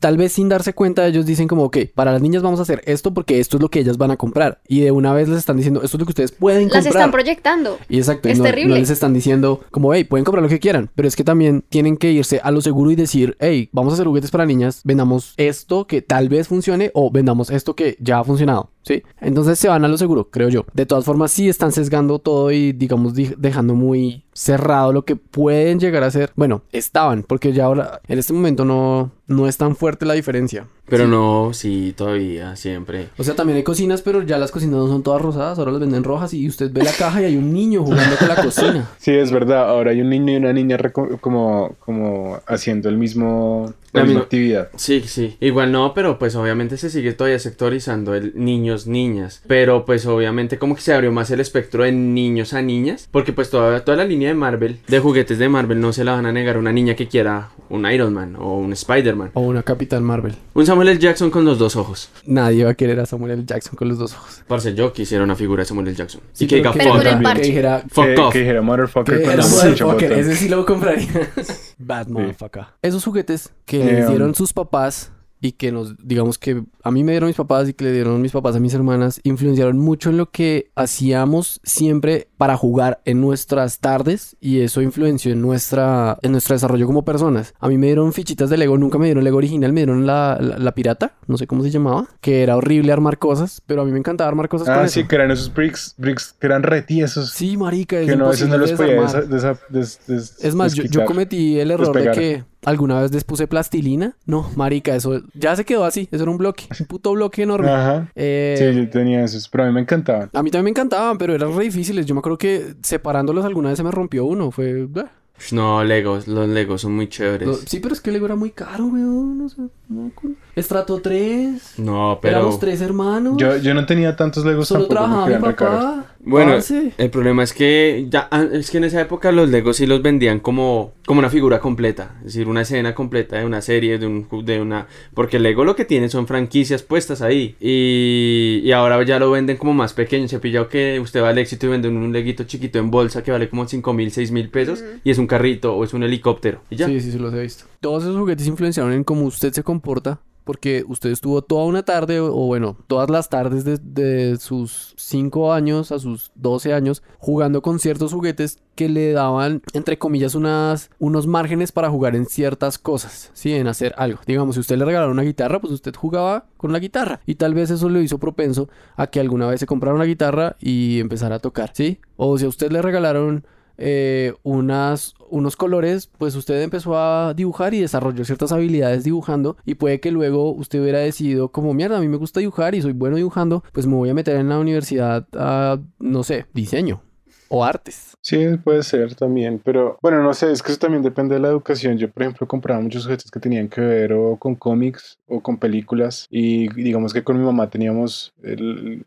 Speaker 2: tal vez sin darse cuenta ellos dicen como, ok, para las niñas vamos a hacer esto porque esto es lo que ellas van a comprar. Y de una vez les están diciendo, esto es lo que ustedes pueden
Speaker 5: Las
Speaker 2: comprar.
Speaker 5: están proyectando.
Speaker 2: Y exacto, y
Speaker 5: Es
Speaker 2: no,
Speaker 5: terrible.
Speaker 2: no les están diciendo como, hey, pueden comprar lo que quieran, pero es que también tienen que irse a lo seguro y decir, hey, vamos a hacer juguetes para niñas, vendamos esto que tal vez funcione o vendamos esto que ya ha funcionado, ¿sí? Entonces se van a lo seguro, creo yo. De todas formas, sí están sesgando todo y, digamos, di- dejando muy cerrado lo que pueden llegar a ser. Bueno, estaban, porque ya ahora, en este momento no, no es tan fuerte la diferencia.
Speaker 4: Pero no, sí, todavía, siempre.
Speaker 2: O sea, también hay cocinas, pero ya las cocinas no son todas rosadas, ahora las venden rojas y usted ve la caja y hay un niño jugando con la cocina.
Speaker 3: Sí, es verdad. Ahora hay un niño y una niña como, como haciendo el mismo, La
Speaker 4: La
Speaker 3: misma
Speaker 4: misma-
Speaker 3: actividad.
Speaker 4: Sí, sí. Igual no, pero pues obviamente se sigue todavía sectorizando el niños, niñas. Pero pues obviamente como que se abrió más el espectro de niños a niñas. Porque pues toda, toda la línea de Marvel, de juguetes de Marvel, no se la van a negar a una niña que quiera un Iron Man o un Spider-Man.
Speaker 2: O una Capitán Marvel.
Speaker 4: Un Samuel L. Jackson con los dos ojos.
Speaker 2: Nadie va a querer a Samuel L. Jackson con los dos ojos.
Speaker 4: Parce, yo quisiera una figura de Samuel L. Jackson.
Speaker 2: Sí,
Speaker 4: y que diga fuck.
Speaker 2: que dijera,
Speaker 4: Fuck
Speaker 3: que,
Speaker 4: off.
Speaker 3: que dijera motherfucker
Speaker 2: que
Speaker 3: con
Speaker 2: era motherfucker, ese sí lo compraría. Bad motherfucker. Esos juguetes que
Speaker 3: Eh,
Speaker 2: les dieron
Speaker 3: um,
Speaker 2: sus papás y que nos, digamos que a mí me dieron mis papás y que le dieron mis papás a mis hermanas, influenciaron mucho en lo que hacíamos siempre para jugar en nuestras tardes y eso influenció en nuestra, en nuestro desarrollo como personas. A mí me dieron fichitas de Lego, nunca me dieron Lego original, me dieron la, la, la pirata, no sé cómo se llamaba, que era horrible armar cosas, pero a mí me encantaba armar cosas con
Speaker 3: Ah,
Speaker 2: eso.
Speaker 3: sí, que eran esos bricks, bricks que eran retiesos.
Speaker 2: Sí, marica, es
Speaker 3: que no, a veces no los podía
Speaker 2: desarmar.
Speaker 3: desa- desa- des- des-
Speaker 2: Es más, yo, cometí el error
Speaker 3: despegar.
Speaker 2: de que alguna vez les puse plastilina. No, marica, eso ya se quedó así. Eso era un bloque, un puto bloque enorme.
Speaker 3: Ajá.
Speaker 2: Eh,
Speaker 3: Sí, yo tenía esos, pero a mí me encantaban.
Speaker 2: A mí también me encantaban, pero eran re difíciles. Yo me acuerdo que separándolos alguna vez se me rompió uno. Fue... bah.
Speaker 4: No, Legos, los Legos son muy chéveres.
Speaker 2: Lo- Sí, pero es que el Lego era muy caro, weón. No sé, no, Estrato 3.
Speaker 4: No, pero...
Speaker 2: Éramos tres hermanos.
Speaker 3: Yo, yo no tenía tantos Legos
Speaker 2: Solo
Speaker 3: tampoco
Speaker 2: trabajaba
Speaker 3: porque
Speaker 2: mi papá.
Speaker 4: Bueno,
Speaker 2: Parce.
Speaker 4: el problema es que ya ah, es que en esa época los Legos sí los vendían como, como una figura completa, es decir, una escena completa de una serie, de un de una porque Lego lo que tiene son franquicias puestas ahí y, y ahora ya lo venden como más pequeño, se ha pillado que usted va al éxito y vende un leguito chiquito en bolsa que vale como 5 mil, 6 mil pesos y es un carrito o es un helicóptero y ya.
Speaker 2: Sí, sí, sí, los he visto. Todos esos juguetes influenciaron en cómo usted se comporta. Porque usted estuvo toda una tarde, o bueno, todas las tardes de, sus 5 años a sus 12 años, jugando con ciertos juguetes que le daban, entre comillas, unos márgenes para jugar en ciertas cosas, ¿sí? En hacer algo. Digamos, si usted le regalaron una guitarra, pues usted jugaba con la guitarra. Y tal vez eso lo hizo propenso a que alguna vez se comprara una guitarra y empezara a tocar, ¿sí? O si a usted le regalaron eh, unas, unos colores, pues usted empezó a dibujar y desarrolló ciertas habilidades dibujando y puede que luego usted hubiera decidido como mierda, a mí me gusta dibujar y soy bueno dibujando, pues me voy a meter en la universidad a, no sé, diseño o artes.
Speaker 3: Sí, puede ser también, pero bueno, no sé, es que eso también depende de la educación. Yo, por ejemplo, compraba muchos juguetes que tenían que ver o con cómics o con películas y digamos que con mi mamá teníamos el-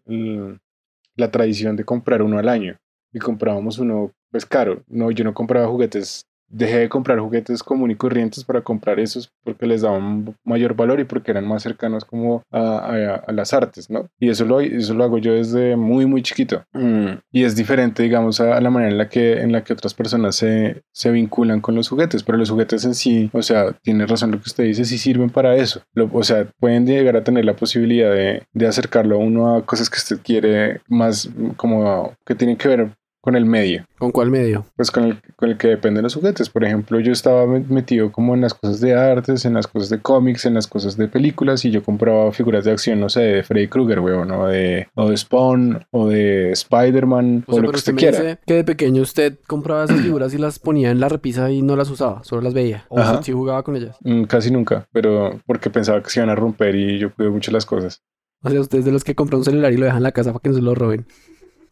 Speaker 3: la tradición de comprar uno al año y comprábamos uno pues caro. No, yo no compraba juguetes. Dejé de comprar juguetes comunes y corrientes para comprar esos porque les daban mayor valor y porque eran más cercanos como a, a- a las artes, ¿no? Y eso lo, eso lo hago yo desde muy, muy chiquito. Mm, Y es diferente, digamos, a, a la manera en la que, en la que otras personas se, se vinculan con los juguetes, pero los juguetes en sí, o sea, tiene razón lo que usted dice, sí sirven para eso. Lo- o sea, pueden llegar a tener la posibilidad de, de acercarlo a uno a cosas que usted quiere más como que tienen que ver con el medio
Speaker 2: ¿Con cuál medio?
Speaker 3: pues con el, con el que dependen los juguetes. Por ejemplo, yo estaba me- metido como en las cosas de artes, en las cosas de cómics, en las cosas de películas y yo compraba figuras de acción, no sé, de Freddy Krueger, weón, o de, o de Spawn, o de Spider-Man, o,
Speaker 2: O sea,
Speaker 3: lo que
Speaker 2: usted
Speaker 3: usted
Speaker 2: me
Speaker 3: quiera.
Speaker 2: dice que de pequeño usted compraba esas figuras y las ponía en la repisa y no las usaba, solo las veía. O
Speaker 3: Ajá.
Speaker 2: usted sí jugaba con ellas.
Speaker 3: Mm, Casi nunca, pero porque pensaba que se iban a romper y yo cuido mucho las cosas.
Speaker 2: O sea, usted es de los que compra un celular y lo deja en la casa para que no se lo roben.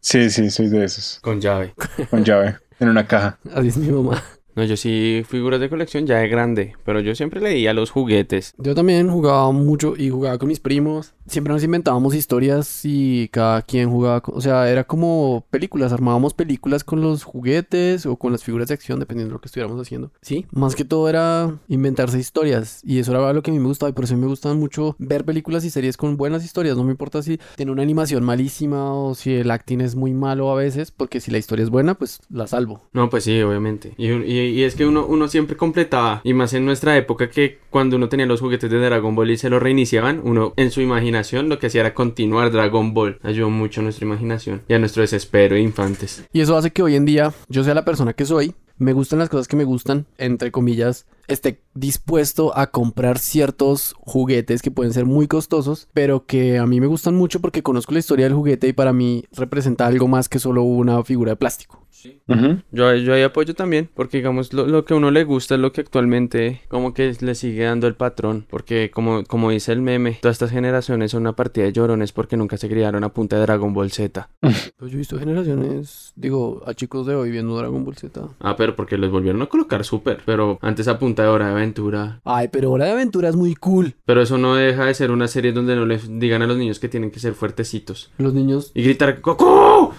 Speaker 3: Sí, sí, soy de esos.
Speaker 4: Con llave.
Speaker 3: Con llave, en una caja.
Speaker 2: Así es mi mamá.
Speaker 4: No, yo sí figuras de colección ya de grande, pero yo siempre leía los juguetes.
Speaker 2: Yo también jugaba mucho y jugaba con mis primos. Siempre nos inventábamos historias y cada quien jugaba, con- o sea, era como películas, armábamos películas con los juguetes o con las figuras de acción, dependiendo de lo que estuviéramos haciendo. Sí, más que todo era inventarse historias y eso era lo que a mí me gustaba y por eso me gustan mucho ver películas y series con buenas historias. No me importa si tiene una animación malísima o si el acting es muy malo a veces, porque si la historia es buena, pues la salvo.
Speaker 4: No, pues sí, obviamente. Y, y- y es que uno, uno siempre completaba, y más en nuestra época que cuando uno tenía los juguetes de Dragon Ball y se los reiniciaban, uno en su imaginación lo que hacía era continuar Dragon Ball. Ayudó mucho a nuestra imaginación y a nuestro desespero de infantes.
Speaker 2: Y eso hace que hoy en día yo sea la persona que soy, me gustan las cosas que me gustan, entre comillas, esté dispuesto a comprar ciertos juguetes que pueden ser muy costosos, pero que a mí me gustan mucho porque conozco la historia del juguete y para mí representa algo más que solo una figura de plástico.
Speaker 3: Ujú.
Speaker 4: Yo, yo ahí apoyo también, porque digamos, lo, lo que a uno le gusta es lo que actualmente como que le sigue dando el patrón, porque como, como dice el meme, todas estas generaciones son una partida de llorones porque nunca se criaron a punta de Dragon Ball Z.
Speaker 2: Pues yo he visto generaciones, digo, a chicos de hoy viendo Dragon Ball Z.
Speaker 4: Ah, pero porque los volvieron a colocar súper, pero antes a punta punta de Hora de Aventura.
Speaker 2: Ay, pero Hora de Aventura es muy cool.
Speaker 4: Pero eso no deja de ser una serie donde no les digan a los niños que tienen que ser fuertecitos.
Speaker 2: Los niños.
Speaker 4: Y gritar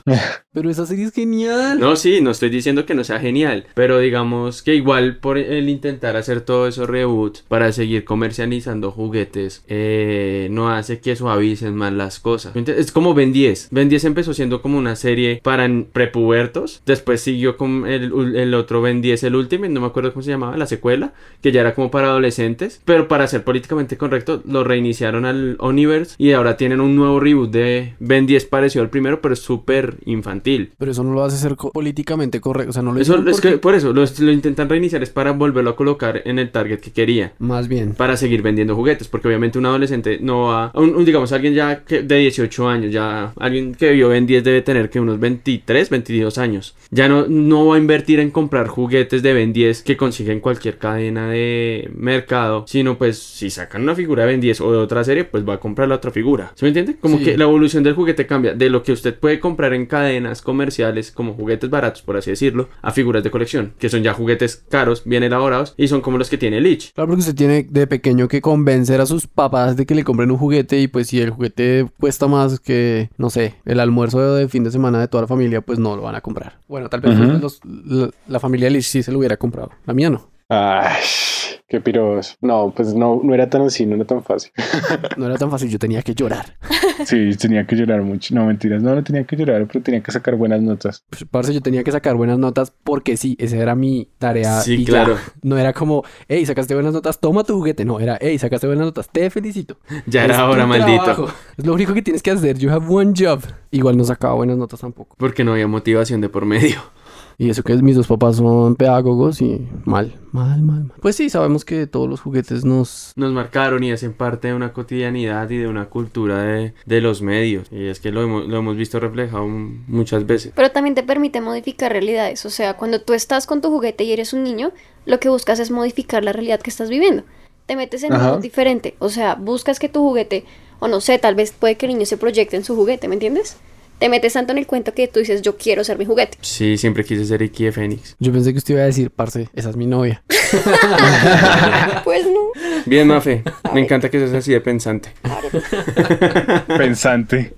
Speaker 2: Pero esa serie es genial.
Speaker 4: No, sí, no estoy diciendo que no sea genial, pero digamos que igual por el intentar hacer todo esos reboots para seguir comercializando juguetes, eh, no hace que suavicen más las cosas. Es como Ben 10. Ben 10 empezó siendo como una serie para prepubertos, después siguió con el, el otro Ben 10, el último, no me acuerdo cómo se llamaba, la secuela, que ya era como para adolescentes, pero para ser políticamente correcto, lo reiniciaron al Universe y ahora tienen un nuevo reboot de Ben 10 parecido al primero, pero es súper infantil.
Speaker 2: Pero eso no lo hace ser políticamente correcto, o sea, no lo
Speaker 4: eso, es que por eso lo, lo, intentan reiniciar es para volverlo a colocar en el target que quería.
Speaker 2: Más bien.
Speaker 4: Para seguir vendiendo juguetes, porque obviamente un adolescente no va, un, digamos alguien ya que de 18 años, ya alguien que vio Ben 10 debe tener que unos 23, 22 años. Ya no, no va a invertir en comprar juguetes de Ben 10 que consigue en cualquier cadena de mercado, sino pues si sacan una figura de Ben 10 o de otra serie, pues va a comprar la otra figura. ¿Se me entiende? Como
Speaker 2: Sí.
Speaker 4: que la evolución del juguete cambia de lo que usted puede comprar en cadenas comerciales como juguetes baratos, por así decirlo, a figuras de colección, que son ya juguetes caros, bien elaborados y son como los que tiene Lich.
Speaker 2: Claro, porque usted tiene de pequeño que convencer a sus papás de que le compren un juguete y pues si el juguete cuesta más que, no sé, el almuerzo de fin de semana de toda la familia, pues no lo van a comprar. Bueno, tal vez los- la, la familia Lich sí se lo hubiera comprado. La mía no.
Speaker 3: Ay, qué piros. No, pues no, no era tan así, no era tan fácil.
Speaker 2: No era tan fácil, yo tenía que llorar.
Speaker 3: Sí, tenía que llorar mucho. No, mentiras. No, no tenía que llorar, pero tenía que sacar buenas notas.
Speaker 2: Pues, parce, yo tenía que sacar buenas notas porque sí, esa era mi tarea.
Speaker 4: Sí,
Speaker 2: y ya.
Speaker 4: claro.
Speaker 2: No era como, hey, sacaste buenas notas, toma tu juguete. No, era, hey, sacaste buenas notas, te felicito.
Speaker 4: Ya
Speaker 2: Es
Speaker 4: era
Speaker 2: tu
Speaker 4: hora, maldito.
Speaker 2: trabajo. Es lo único que tienes que hacer. You have one job. Igual no sacaba buenas notas tampoco.
Speaker 4: Porque no había motivación de por medio.
Speaker 2: Y eso que mis dos papás son pedagogos y mal, mal, mal, mal. Pues sí, sabemos que todos los juguetes nos...
Speaker 4: Nos marcaron y hacen parte de una cotidianidad y de una cultura de, de los medios. Y es que lo hemos, lo hemos visto reflejado muchas veces.
Speaker 5: Pero también te permite modificar realidades. O sea, cuando tú estás con tu juguete y eres un niño, lo que buscas es modificar la realidad que estás viviendo. Te metes en mundo diferente. O sea, buscas que tu juguete, o no sé, tal vez puede que el niño se proyecte en su juguete, ¿me entiendes? Te metes tanto en el cuento que tú dices, yo quiero ser mi juguete.
Speaker 4: Sí, siempre quise ser Iki de Fénix.
Speaker 2: Yo pensé que usted iba a decir, parce, esa es mi novia.
Speaker 5: Pues no.
Speaker 4: Bien, Mafe. Me encanta que seas así de pensante.
Speaker 3: Pensante.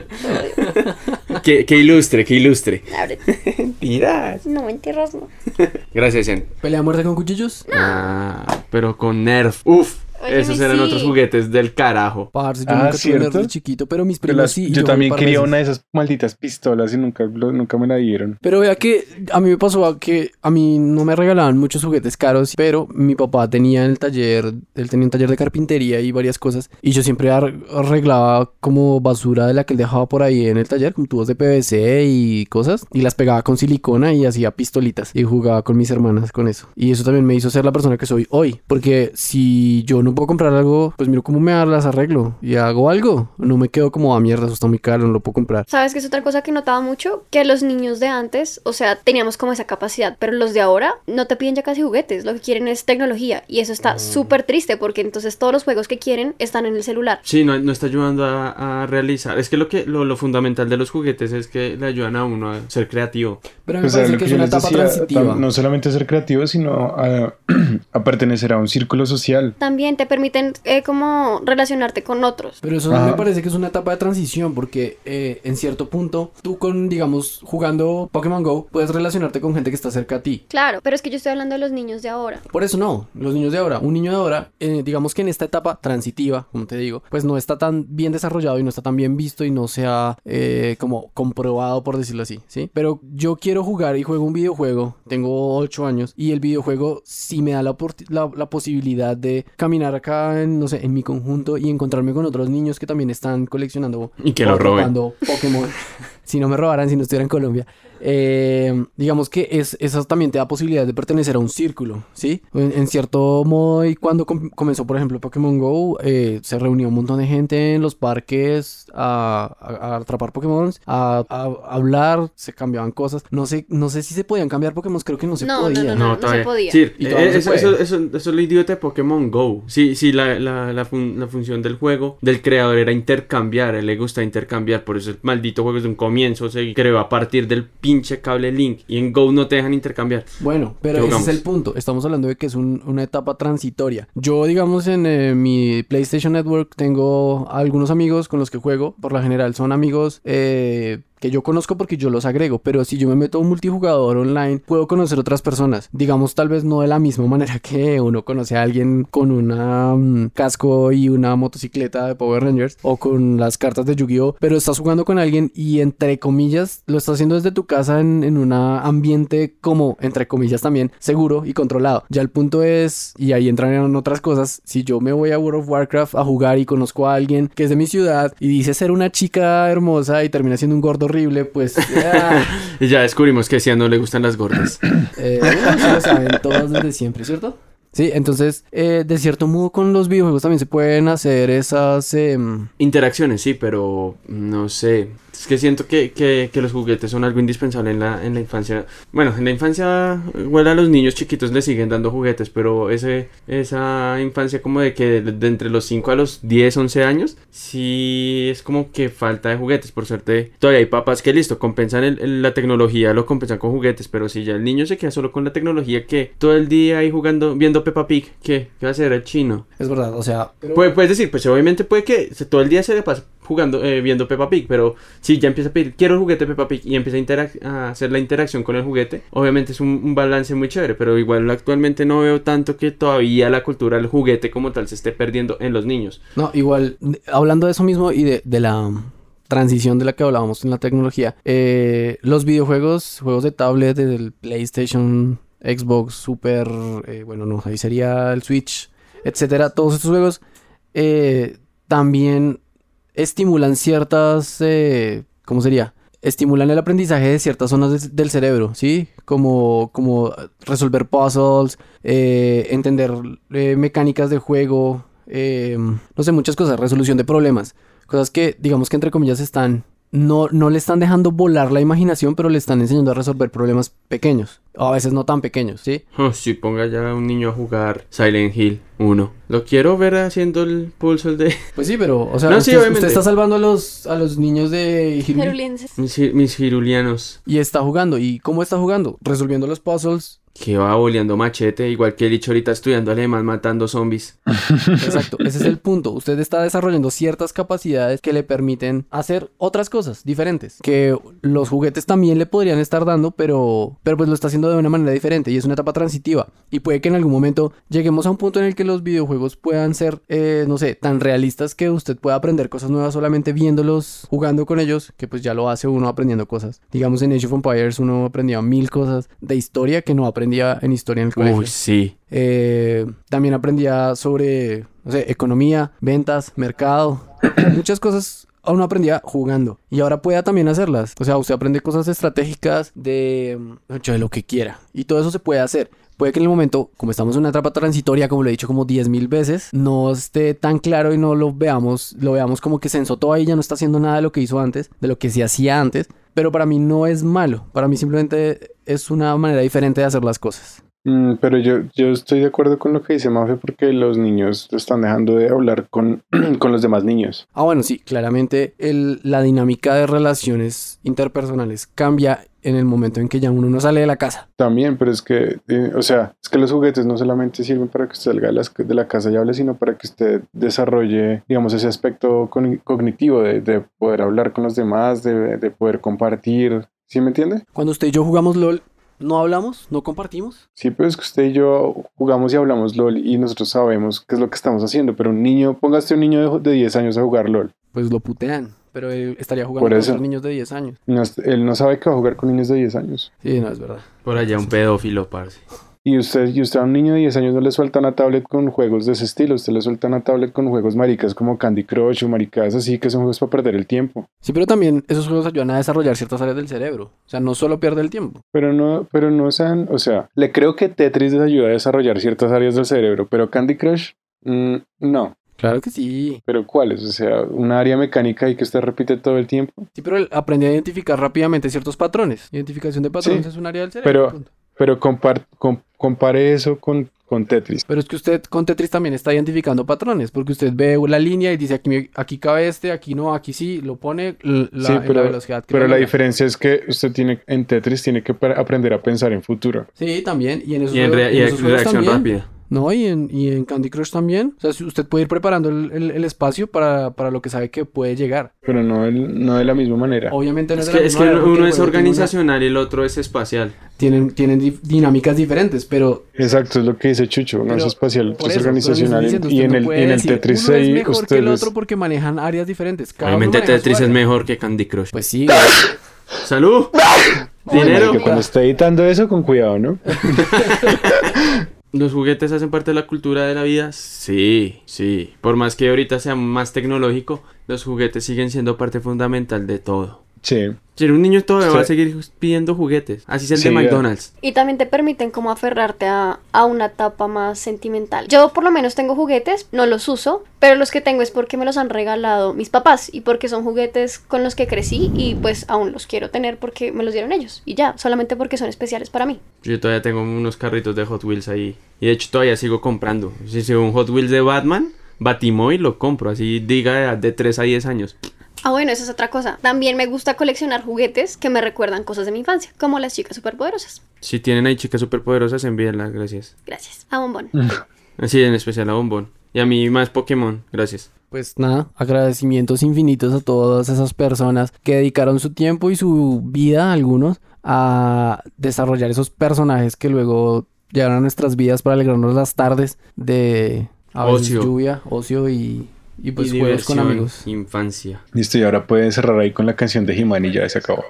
Speaker 4: Que, que ilustre, que ilustre.
Speaker 5: Ábrete.
Speaker 4: Tiras.
Speaker 5: No, mentiras, no.
Speaker 4: Gracias, Ian.
Speaker 2: ¿Pelea a muerte con cuchillos?
Speaker 4: Ah, pero con Nerf. Uf. Esos eran
Speaker 5: sí.
Speaker 4: otros juguetes del carajo.
Speaker 2: Parce, yo
Speaker 3: Ah,
Speaker 2: nunca tuve
Speaker 3: ¿cierto?
Speaker 2: nerf de chiquito, pero mis primos
Speaker 3: las-
Speaker 2: sí.
Speaker 3: yo
Speaker 2: un
Speaker 3: también quería
Speaker 2: veces.
Speaker 3: una de esas malditas pistolas y nunca, lo- nunca me la dieron.
Speaker 2: Pero vea que a mí me pasó que a mí no me regalaban muchos juguetes caros, pero mi papá tenía en el taller, él tenía un taller de carpintería y varias cosas, y yo siempre ar- arreglaba como basura de la que él dejaba por ahí en el taller, como tubos de PVC y cosas, y las pegaba con silicona y hacía pistolitas, y jugaba con mis hermanas con eso. Y eso también me hizo ser la persona que soy hoy, porque si yo no puedo comprar algo, pues miro cómo me las arreglo y hago algo, no me quedo como a mierda, eso está muy caro, no lo puedo comprar.
Speaker 5: ¿Sabes qué es otra cosa que notaba mucho? Que los niños de antes, o sea, teníamos como esa capacidad, pero los de ahora no te piden ya casi juguetes, lo que quieren es tecnología. Y eso está súper triste porque entonces todos los juegos que quieren están en el celular.
Speaker 4: Sí, no, no está ayudando a, a realizar. Es que lo que lo, lo fundamental de los juguetes es que le ayudan a uno a ser creativo.
Speaker 2: Pero a mí me
Speaker 3: Pues
Speaker 2: parece
Speaker 3: lo
Speaker 2: que
Speaker 3: que
Speaker 2: es una etapa
Speaker 3: decía,
Speaker 2: transitiva.
Speaker 3: no solamente ser creativo, sino a, a pertenecer a un círculo social.
Speaker 5: También te permiten eh, como relacionarte con otros.
Speaker 2: Pero eso
Speaker 3: Ajá.
Speaker 2: me parece que es una etapa de transición porque eh, en cierto punto tú con, digamos, jugando Pokémon Go puedes relacionarte con gente que está cerca a ti.
Speaker 5: Claro, pero es que yo estoy hablando de los niños de ahora.
Speaker 2: Por eso no, los niños de ahora, un niño de ahora, eh, digamos que en esta etapa transitiva, como te digo, pues no está tan bien desarrollado y no está tan bien visto y no se ha eh, como comprobado, por decirlo así, ¿sí? Pero yo quiero jugar y juego un videojuego, tengo 8 años y el videojuego sí me da la, la, la posibilidad de caminar acá, en, no sé, en mi conjunto y encontrarme con otros niños que también están coleccionando
Speaker 4: Y que lo roben.
Speaker 2: Pokémon. si no me robaran, si no estuviera en Colombia. Eh, digamos que es, eso también te da posibilidad de pertenecer a un círculo, ¿sí? En, en cierto modo, y cuando com- comenzó, por ejemplo, Pokémon Go, eh, se reunió un montón de gente en los parques a, a- a atrapar Pokémon, a, a hablar, se cambiaban cosas. No sé, no sé si se podían cambiar Pokémon, creo que no se
Speaker 5: No, no,
Speaker 2: podía.
Speaker 5: no, no. se podía.
Speaker 4: Sí,
Speaker 2: Y
Speaker 4: eh,
Speaker 2: no
Speaker 4: eso, eso, eso- eso es lo idiota de Pokémon Go. Sí, sí, la, la, la, fun- la función del juego, del creador, era intercambiar. Él le gusta intercambiar. Por eso el maldito juego desde un comienzo se creó a partir del pinche cable Link y en Go no te dejan intercambiar.
Speaker 2: Bueno, pero
Speaker 4: ¿Qué
Speaker 2: ese es el punto. Estamos hablando de que es un- una etapa transitoria. Yo, digamos, en eh, mi PlayStation Network tengo algunos amigos con los que juego. Por lo general son amigos eh, que yo conozco porque yo los agrego. Pero si yo me meto a un multijugador online, puedo conocer otras personas. Digamos, tal vez no de la misma manera que uno conoce a alguien con una mm, casco y una motocicleta de Power Rangers o con las cartas de Yu-Gi-Oh! Pero estás jugando con alguien y entre comillas lo estás haciendo desde tu casa en, en un ambiente como entre comillas también seguro y controlado. Ya el punto es, y ahí entran otras cosas, si yo me voy a World of Warcraft a jugar y conozco a alguien que es de mi ciudad y dice ser una chica hermosa y termina siendo un gordo horrible, pues... ah,
Speaker 4: Y ya descubrimos que a no le gustan las gordas.
Speaker 2: eh, bueno, lo saben todos desde siempre, ¿cierto? Sí, entonces, eh, de cierto modo con los videojuegos también se pueden hacer esas... em,
Speaker 4: Interacciones, sí, pero no sé. Es que siento que, que, que los juguetes son algo indispensable en la, en la infancia. Bueno, en la infancia, igual a los niños chiquitos les siguen dando juguetes, pero ese, esa infancia como de que de, de entre los 5 a los 10, 11 años, sí es como que falta de juguetes. Por suerte, todavía hay papás que listo, compensan el- el- la tecnología, lo compensan con juguetes, pero si ya el niño se queda solo con la tecnología, que todo el día ahí jugando, viendo Peppa Pig, ¿qué? ¿Qué va a hacer el chino?
Speaker 2: es verdad, o sea...
Speaker 4: Puede- puedes decir, pues obviamente puede que todo el día se le pase jugando, eh, viendo Peppa Pig, pero si ya empieza a pedir, quiero el juguete Peppa Pig y empieza a, hacer la interacción con el juguete, obviamente es un, balance muy chévere, pero igual actualmente no veo tanto que todavía la cultura del juguete como tal se esté perdiendo en los niños.
Speaker 2: No, igual, hablando de eso mismo y de, de la transición de la que hablábamos en la tecnología, eh, los videojuegos, juegos de tablet, del PlayStation, Xbox, Super, eh, bueno, no, ahí sería el Switch, etcétera, todos estos juegos eh, también estimulan ciertas, eh, ¿cómo sería? Estimulan el aprendizaje de ciertas zonas de- del cerebro, ¿sí? Como, como resolver puzzles, eh, entender eh, mecánicas de juego, no sé, muchas cosas, resolución de problemas. Cosas que, digamos que entre comillas están, no, no le están dejando volar la imaginación, pero le están enseñando a resolver problemas pequeños. O a veces no tan pequeños, ¿sí?
Speaker 4: Oh, si ponga ya a un niño a jugar Silent Hill 1, lo quiero ver haciendo el pulso de
Speaker 2: Pues sí, pero, o sea,
Speaker 4: No, sí,
Speaker 2: usted,
Speaker 4: obviamente.
Speaker 2: usted está salvando a los, a los niños de
Speaker 5: Gerulienses.
Speaker 4: mis, mis girulianos.
Speaker 2: y está jugando. ¿Y cómo está jugando? Resolviendo los puzzles.
Speaker 4: Que va boleando machete, igual que el dicho ahorita estudiando alemán, matando zombies.
Speaker 2: Exacto, ese es el punto. Usted está desarrollando ciertas capacidades que le permiten hacer otras cosas diferentes. Que los juguetes también le podrían estar dando, pero, pero pues lo está haciendo de una manera diferente y es una etapa transitiva. Y puede que en algún momento lleguemos a un punto en el que los videojuegos puedan ser, eh, no sé, tan realistas que usted pueda aprender cosas nuevas solamente viéndolos, jugando con ellos, que pues ya lo hace uno aprendiendo cosas. Digamos en Age of Empires uno aprendía mil cosas de historia que no aprendía en historia en el colegio.
Speaker 4: Uy, sí.
Speaker 2: Eh, también aprendía sobre, no sé, economía, ventas, mercado, muchas cosas uno aprendía jugando y ahora puede también hacerlas. O sea, usted aprende cosas estratégicas de, mm, de lo que quiera y todo eso se puede hacer. Puede que en el momento, como estamos en una etapa transitoria, como lo he dicho como 10 mil veces, no esté tan claro y no lo veamos, lo veamos como que se ensotó ahí, ya no está haciendo nada de lo que hizo antes, de lo que se hacía antes. Pero para mí no es malo, para mí simplemente es una manera diferente de hacer las cosas.
Speaker 3: Mm, pero yo, yo estoy de acuerdo con lo que dice Mafe porque los niños están dejando de hablar con, con los demás niños.
Speaker 2: Ah, bueno, sí, claramente el- la dinámica de relaciones interpersonales cambia en el momento en que ya uno no sale de la casa.
Speaker 3: También, pero es que, eh, o sea, es que los juguetes no solamente sirven para que usted salga de, las- de la casa y hable, sino para que usted desarrolle, digamos, ese aspecto con- cognitivo de, de poder hablar con los demás, de, de poder compartir. ¿Sí me entiende?
Speaker 2: Cuando usted y yo jugamos LOL, ¿no hablamos? ¿No compartimos?
Speaker 3: Sí, pero es que usted y yo jugamos y hablamos LOL y nosotros sabemos qué es lo que estamos haciendo, pero un niño, póngase un niño de, de 10 años a jugar LOL.
Speaker 2: Pues lo putean, pero él estaría jugando
Speaker 3: Por
Speaker 2: con
Speaker 3: eso.
Speaker 2: otros niños de 10 años.
Speaker 3: No, él no sabe que va a jugar con niños de 10 años.
Speaker 2: Sí, no, es verdad.
Speaker 4: Por allá un pedófilo, parce.
Speaker 3: Y usted, y usted a un niño de 10 años no le suelta una tablet con juegos de ese estilo, usted le suelta una tablet con juegos maricas como Candy Crush o maricadas así que son juegos para perder el tiempo.
Speaker 2: Sí, pero también esos juegos ayudan a desarrollar ciertas áreas del cerebro. O sea, no solo pierde el tiempo.
Speaker 3: Pero no, pero no sean, o sea, le creo que Tetris les ayuda a desarrollar ciertas áreas del cerebro, pero Candy Crush, mm, no.
Speaker 2: Claro que sí.
Speaker 3: Pero ¿cuáles? O sea, una área mecánica y que usted repite todo el tiempo.
Speaker 2: Sí, pero él aprende a identificar rápidamente ciertos patrones. Identificación de patrones
Speaker 3: Sí,
Speaker 2: es un área del cerebro.
Speaker 3: pero-. Pero compar- com- compare eso con, con Tetris.
Speaker 2: Pero es que usted con Tetris también está identificando patrones, porque usted ve la línea y dice aquí, aquí cabe este, aquí no, aquí sí, lo pone la,
Speaker 3: sí,
Speaker 2: en
Speaker 3: pero,
Speaker 2: la velocidad que
Speaker 3: pero la diferencia es que usted tiene en Tetris tiene que aprender a pensar en futuro.
Speaker 2: Sí, también. Y en esos
Speaker 4: Y en,
Speaker 2: juegos-
Speaker 4: rea- y
Speaker 2: en esos juegos
Speaker 4: reacción
Speaker 2: también.
Speaker 4: rápida.
Speaker 2: No, y en, y en Candy Crush también. O sea, usted puede ir preparando el, el- el espacio para, para lo que sabe que puede llegar.
Speaker 3: Pero no, el- no de la misma manera.
Speaker 2: Obviamente no
Speaker 4: Es
Speaker 2: es, de
Speaker 4: que,
Speaker 2: la
Speaker 4: es
Speaker 2: misma
Speaker 4: que
Speaker 2: manera porque
Speaker 4: uno es
Speaker 2: una-
Speaker 4: organizacional y el otro es espacial.
Speaker 2: Tienen, tienen di- dinámicas diferentes, pero
Speaker 3: Exacto, es lo que dice Chucho. Uno
Speaker 2: Pero,
Speaker 3: es espacial, otro es organizacional.
Speaker 2: diciendo,
Speaker 3: y en
Speaker 2: no
Speaker 3: el, y en el Tetris
Speaker 2: uno es
Speaker 3: 6
Speaker 2: mejor que el otro porque manejan áreas diferentes. Cada
Speaker 4: Obviamente Tetris es mejor que Candy Crush.
Speaker 2: Pues sí,
Speaker 4: ¡Salud! ¡Dinero!
Speaker 3: Que cuando esté editando eso, con cuidado, ¿no?
Speaker 4: ¿Los juguetes hacen parte de la cultura de la vida? Sí, sí. Por más que ahorita sea más tecnológico, los juguetes siguen siendo parte fundamental de todo.
Speaker 3: Sí.
Speaker 4: Si un niño todavía
Speaker 3: Sí.
Speaker 4: va a seguir pidiendo juguetes. Así es el
Speaker 3: Sí,
Speaker 4: de. McDonald's.
Speaker 5: Y también te permiten como aferrarte a, a una etapa más sentimental. Yo por lo menos tengo juguetes, no los uso, pero los que tengo es porque me los han regalado mis papás y porque son juguetes con los que crecí y pues aún los quiero tener porque me los dieron ellos. Y ya, solamente porque son especiales para mí.
Speaker 4: Yo todavía tengo unos carritos de Hot Wheels ahí. Y de hecho todavía sigo comprando. Si si un Hot Wheels de Batman, Batimoy lo compro. Así diga de 3 a 10 años.
Speaker 5: Ah, bueno, esa es otra cosa. También me gusta coleccionar juguetes que me recuerdan cosas de mi infancia, como las chicas superpoderosas.
Speaker 4: Si tienen ahí chicas superpoderosas, envíenlas, gracias.
Speaker 5: Gracias. A bombón.
Speaker 4: Así en especial a Bombón. Y a mí más Pokémon, gracias.
Speaker 2: Pues nada, agradecimientos infinitos a todas esas personas que dedicaron su tiempo y su vida, algunos, a desarrollar esos personajes que luego llegaron a nuestras vidas para alegrarnos las tardes de a veces
Speaker 4: Ocio.
Speaker 2: lluvia, ocio y, y pues
Speaker 4: Y
Speaker 2: juegos con amigos.
Speaker 4: Infancia.
Speaker 3: Listo, y ahora pueden cerrar ahí con la canción de He-Man y ya se acabó.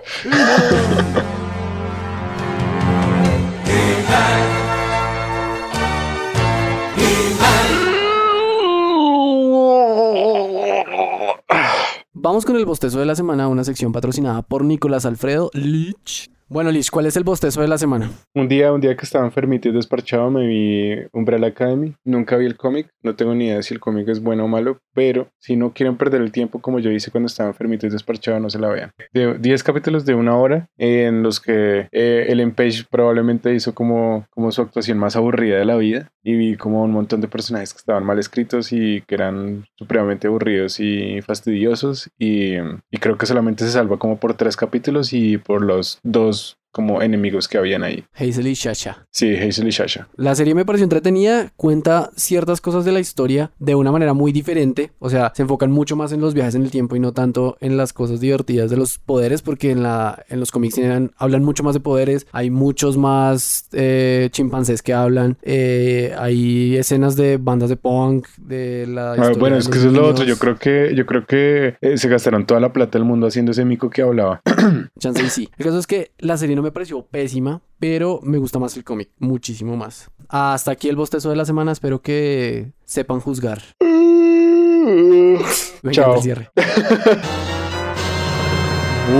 Speaker 2: Vamos con el bostezo de la semana, una sección patrocinada por Nicolás Alfredo Lich. Bueno, Lich, ¿cuál es el bostezo de la semana?
Speaker 3: Un día, un día que estaba enfermito y desparchado, me vi Umbrella Academy. Nunca vi el cómic. No tengo ni idea si el cómic es bueno o malo, pero si no quieren perder el tiempo como yo hice cuando estaba enfermito y desparchado, no se la vean. De 10 capítulos de una hora en los que eh, Ellen Page probablemente hizo como, como su actuación más aburrida de la vida y vi como un montón de personajes que estaban mal escritos y que eran supremamente aburridos y fastidiosos y, y creo que solamente se salva como por tres capítulos y por los dos como enemigos que habían ahí.
Speaker 2: Hazel y Shasha.
Speaker 3: Sí, Hazel y Shasha.
Speaker 2: La serie me pareció entretenida, cuenta ciertas cosas de la historia de una manera muy diferente, o sea, se enfocan mucho más en los viajes en el tiempo y no tanto en las cosas divertidas de los poderes, porque en, la, en los cómics hablan mucho más de poderes, hay muchos más eh, chimpancés que hablan, eh, hay escenas de bandas de punk, de la...
Speaker 3: Ah, bueno, es que eso es lo otro. Yo creo que, yo creo que eh, se gastaron toda la plata del mundo haciendo ese mico que hablaba.
Speaker 2: Chance y sí. El caso es que la serie no me pareció pésima, pero me gusta más el cómic, muchísimo más. Hasta aquí el bostezo de la semana, espero que sepan juzgar. Encanta
Speaker 3: Chao.
Speaker 2: cierre.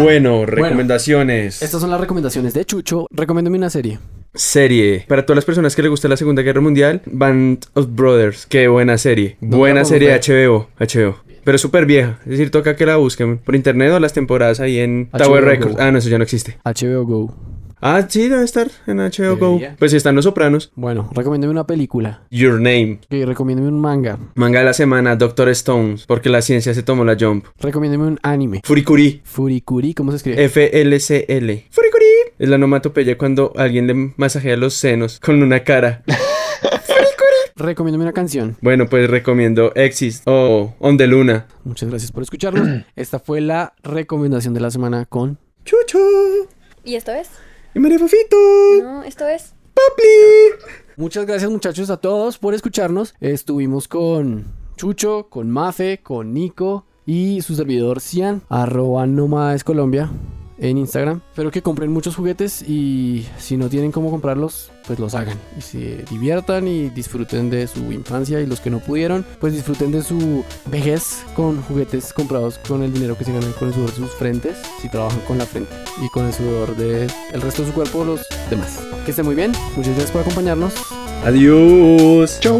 Speaker 4: Bueno, recomendaciones.
Speaker 2: Estas son las recomendaciones de Chucho. Recomiéndame una serie.
Speaker 4: Serie. Para todas las personas que les gusta la Segunda Guerra Mundial, Band of Brothers. Qué buena serie.
Speaker 2: ¿Dónde
Speaker 4: Buena serie HBO. HBO. Pero súper vieja. Es decir, toca que la busquen por internet o las temporadas ahí en
Speaker 2: HBO
Speaker 4: Tower
Speaker 2: Go.
Speaker 4: Records. Ah, no, eso ya no existe.
Speaker 2: HBO Go.
Speaker 4: Ah, sí, debe estar en HBO Go. Pues si están Los Sopranos.
Speaker 2: Bueno, recomiéndame una película.
Speaker 4: Your Name.
Speaker 2: Ok, recomiéndame un manga.
Speaker 4: Manga de la semana, Doctor Stones. Porque la ciencia se tomó la jump.
Speaker 2: Recomiéndame un anime.
Speaker 4: Furikuri.
Speaker 2: Furikuri, ¿cómo se escribe?
Speaker 4: FLCL. Furikuri. Es la onomatopeya cuando alguien le masajea los senos con una cara.
Speaker 2: Recomiéndame una canción.
Speaker 4: Bueno, pues recomiendo Exist o On the Luna.
Speaker 2: Muchas gracias por escucharnos. Esta fue la recomendación de la semana con
Speaker 4: Chucho.
Speaker 5: ¿Y esto es?
Speaker 4: Y María Fafito.
Speaker 5: No, esto es.
Speaker 2: Muchas gracias muchachos a todos por escucharnos. Estuvimos con Chucho, con Mafe, con Nico y su servidor Cian, arroba Nómades Colombia en Instagram. Espero que compren muchos juguetes y si no tienen cómo comprarlos, pues los hagan. Y se diviertan y disfruten de su infancia y los que no pudieron, pues disfruten de su vejez con juguetes comprados con el dinero que se ganan con el sudor de sus frentes, si trabajan con la frente y con el sudor del resto de su cuerpo, los demás. Que estén muy bien, muchas gracias por acompañarnos.
Speaker 4: Adiós.
Speaker 3: Chau.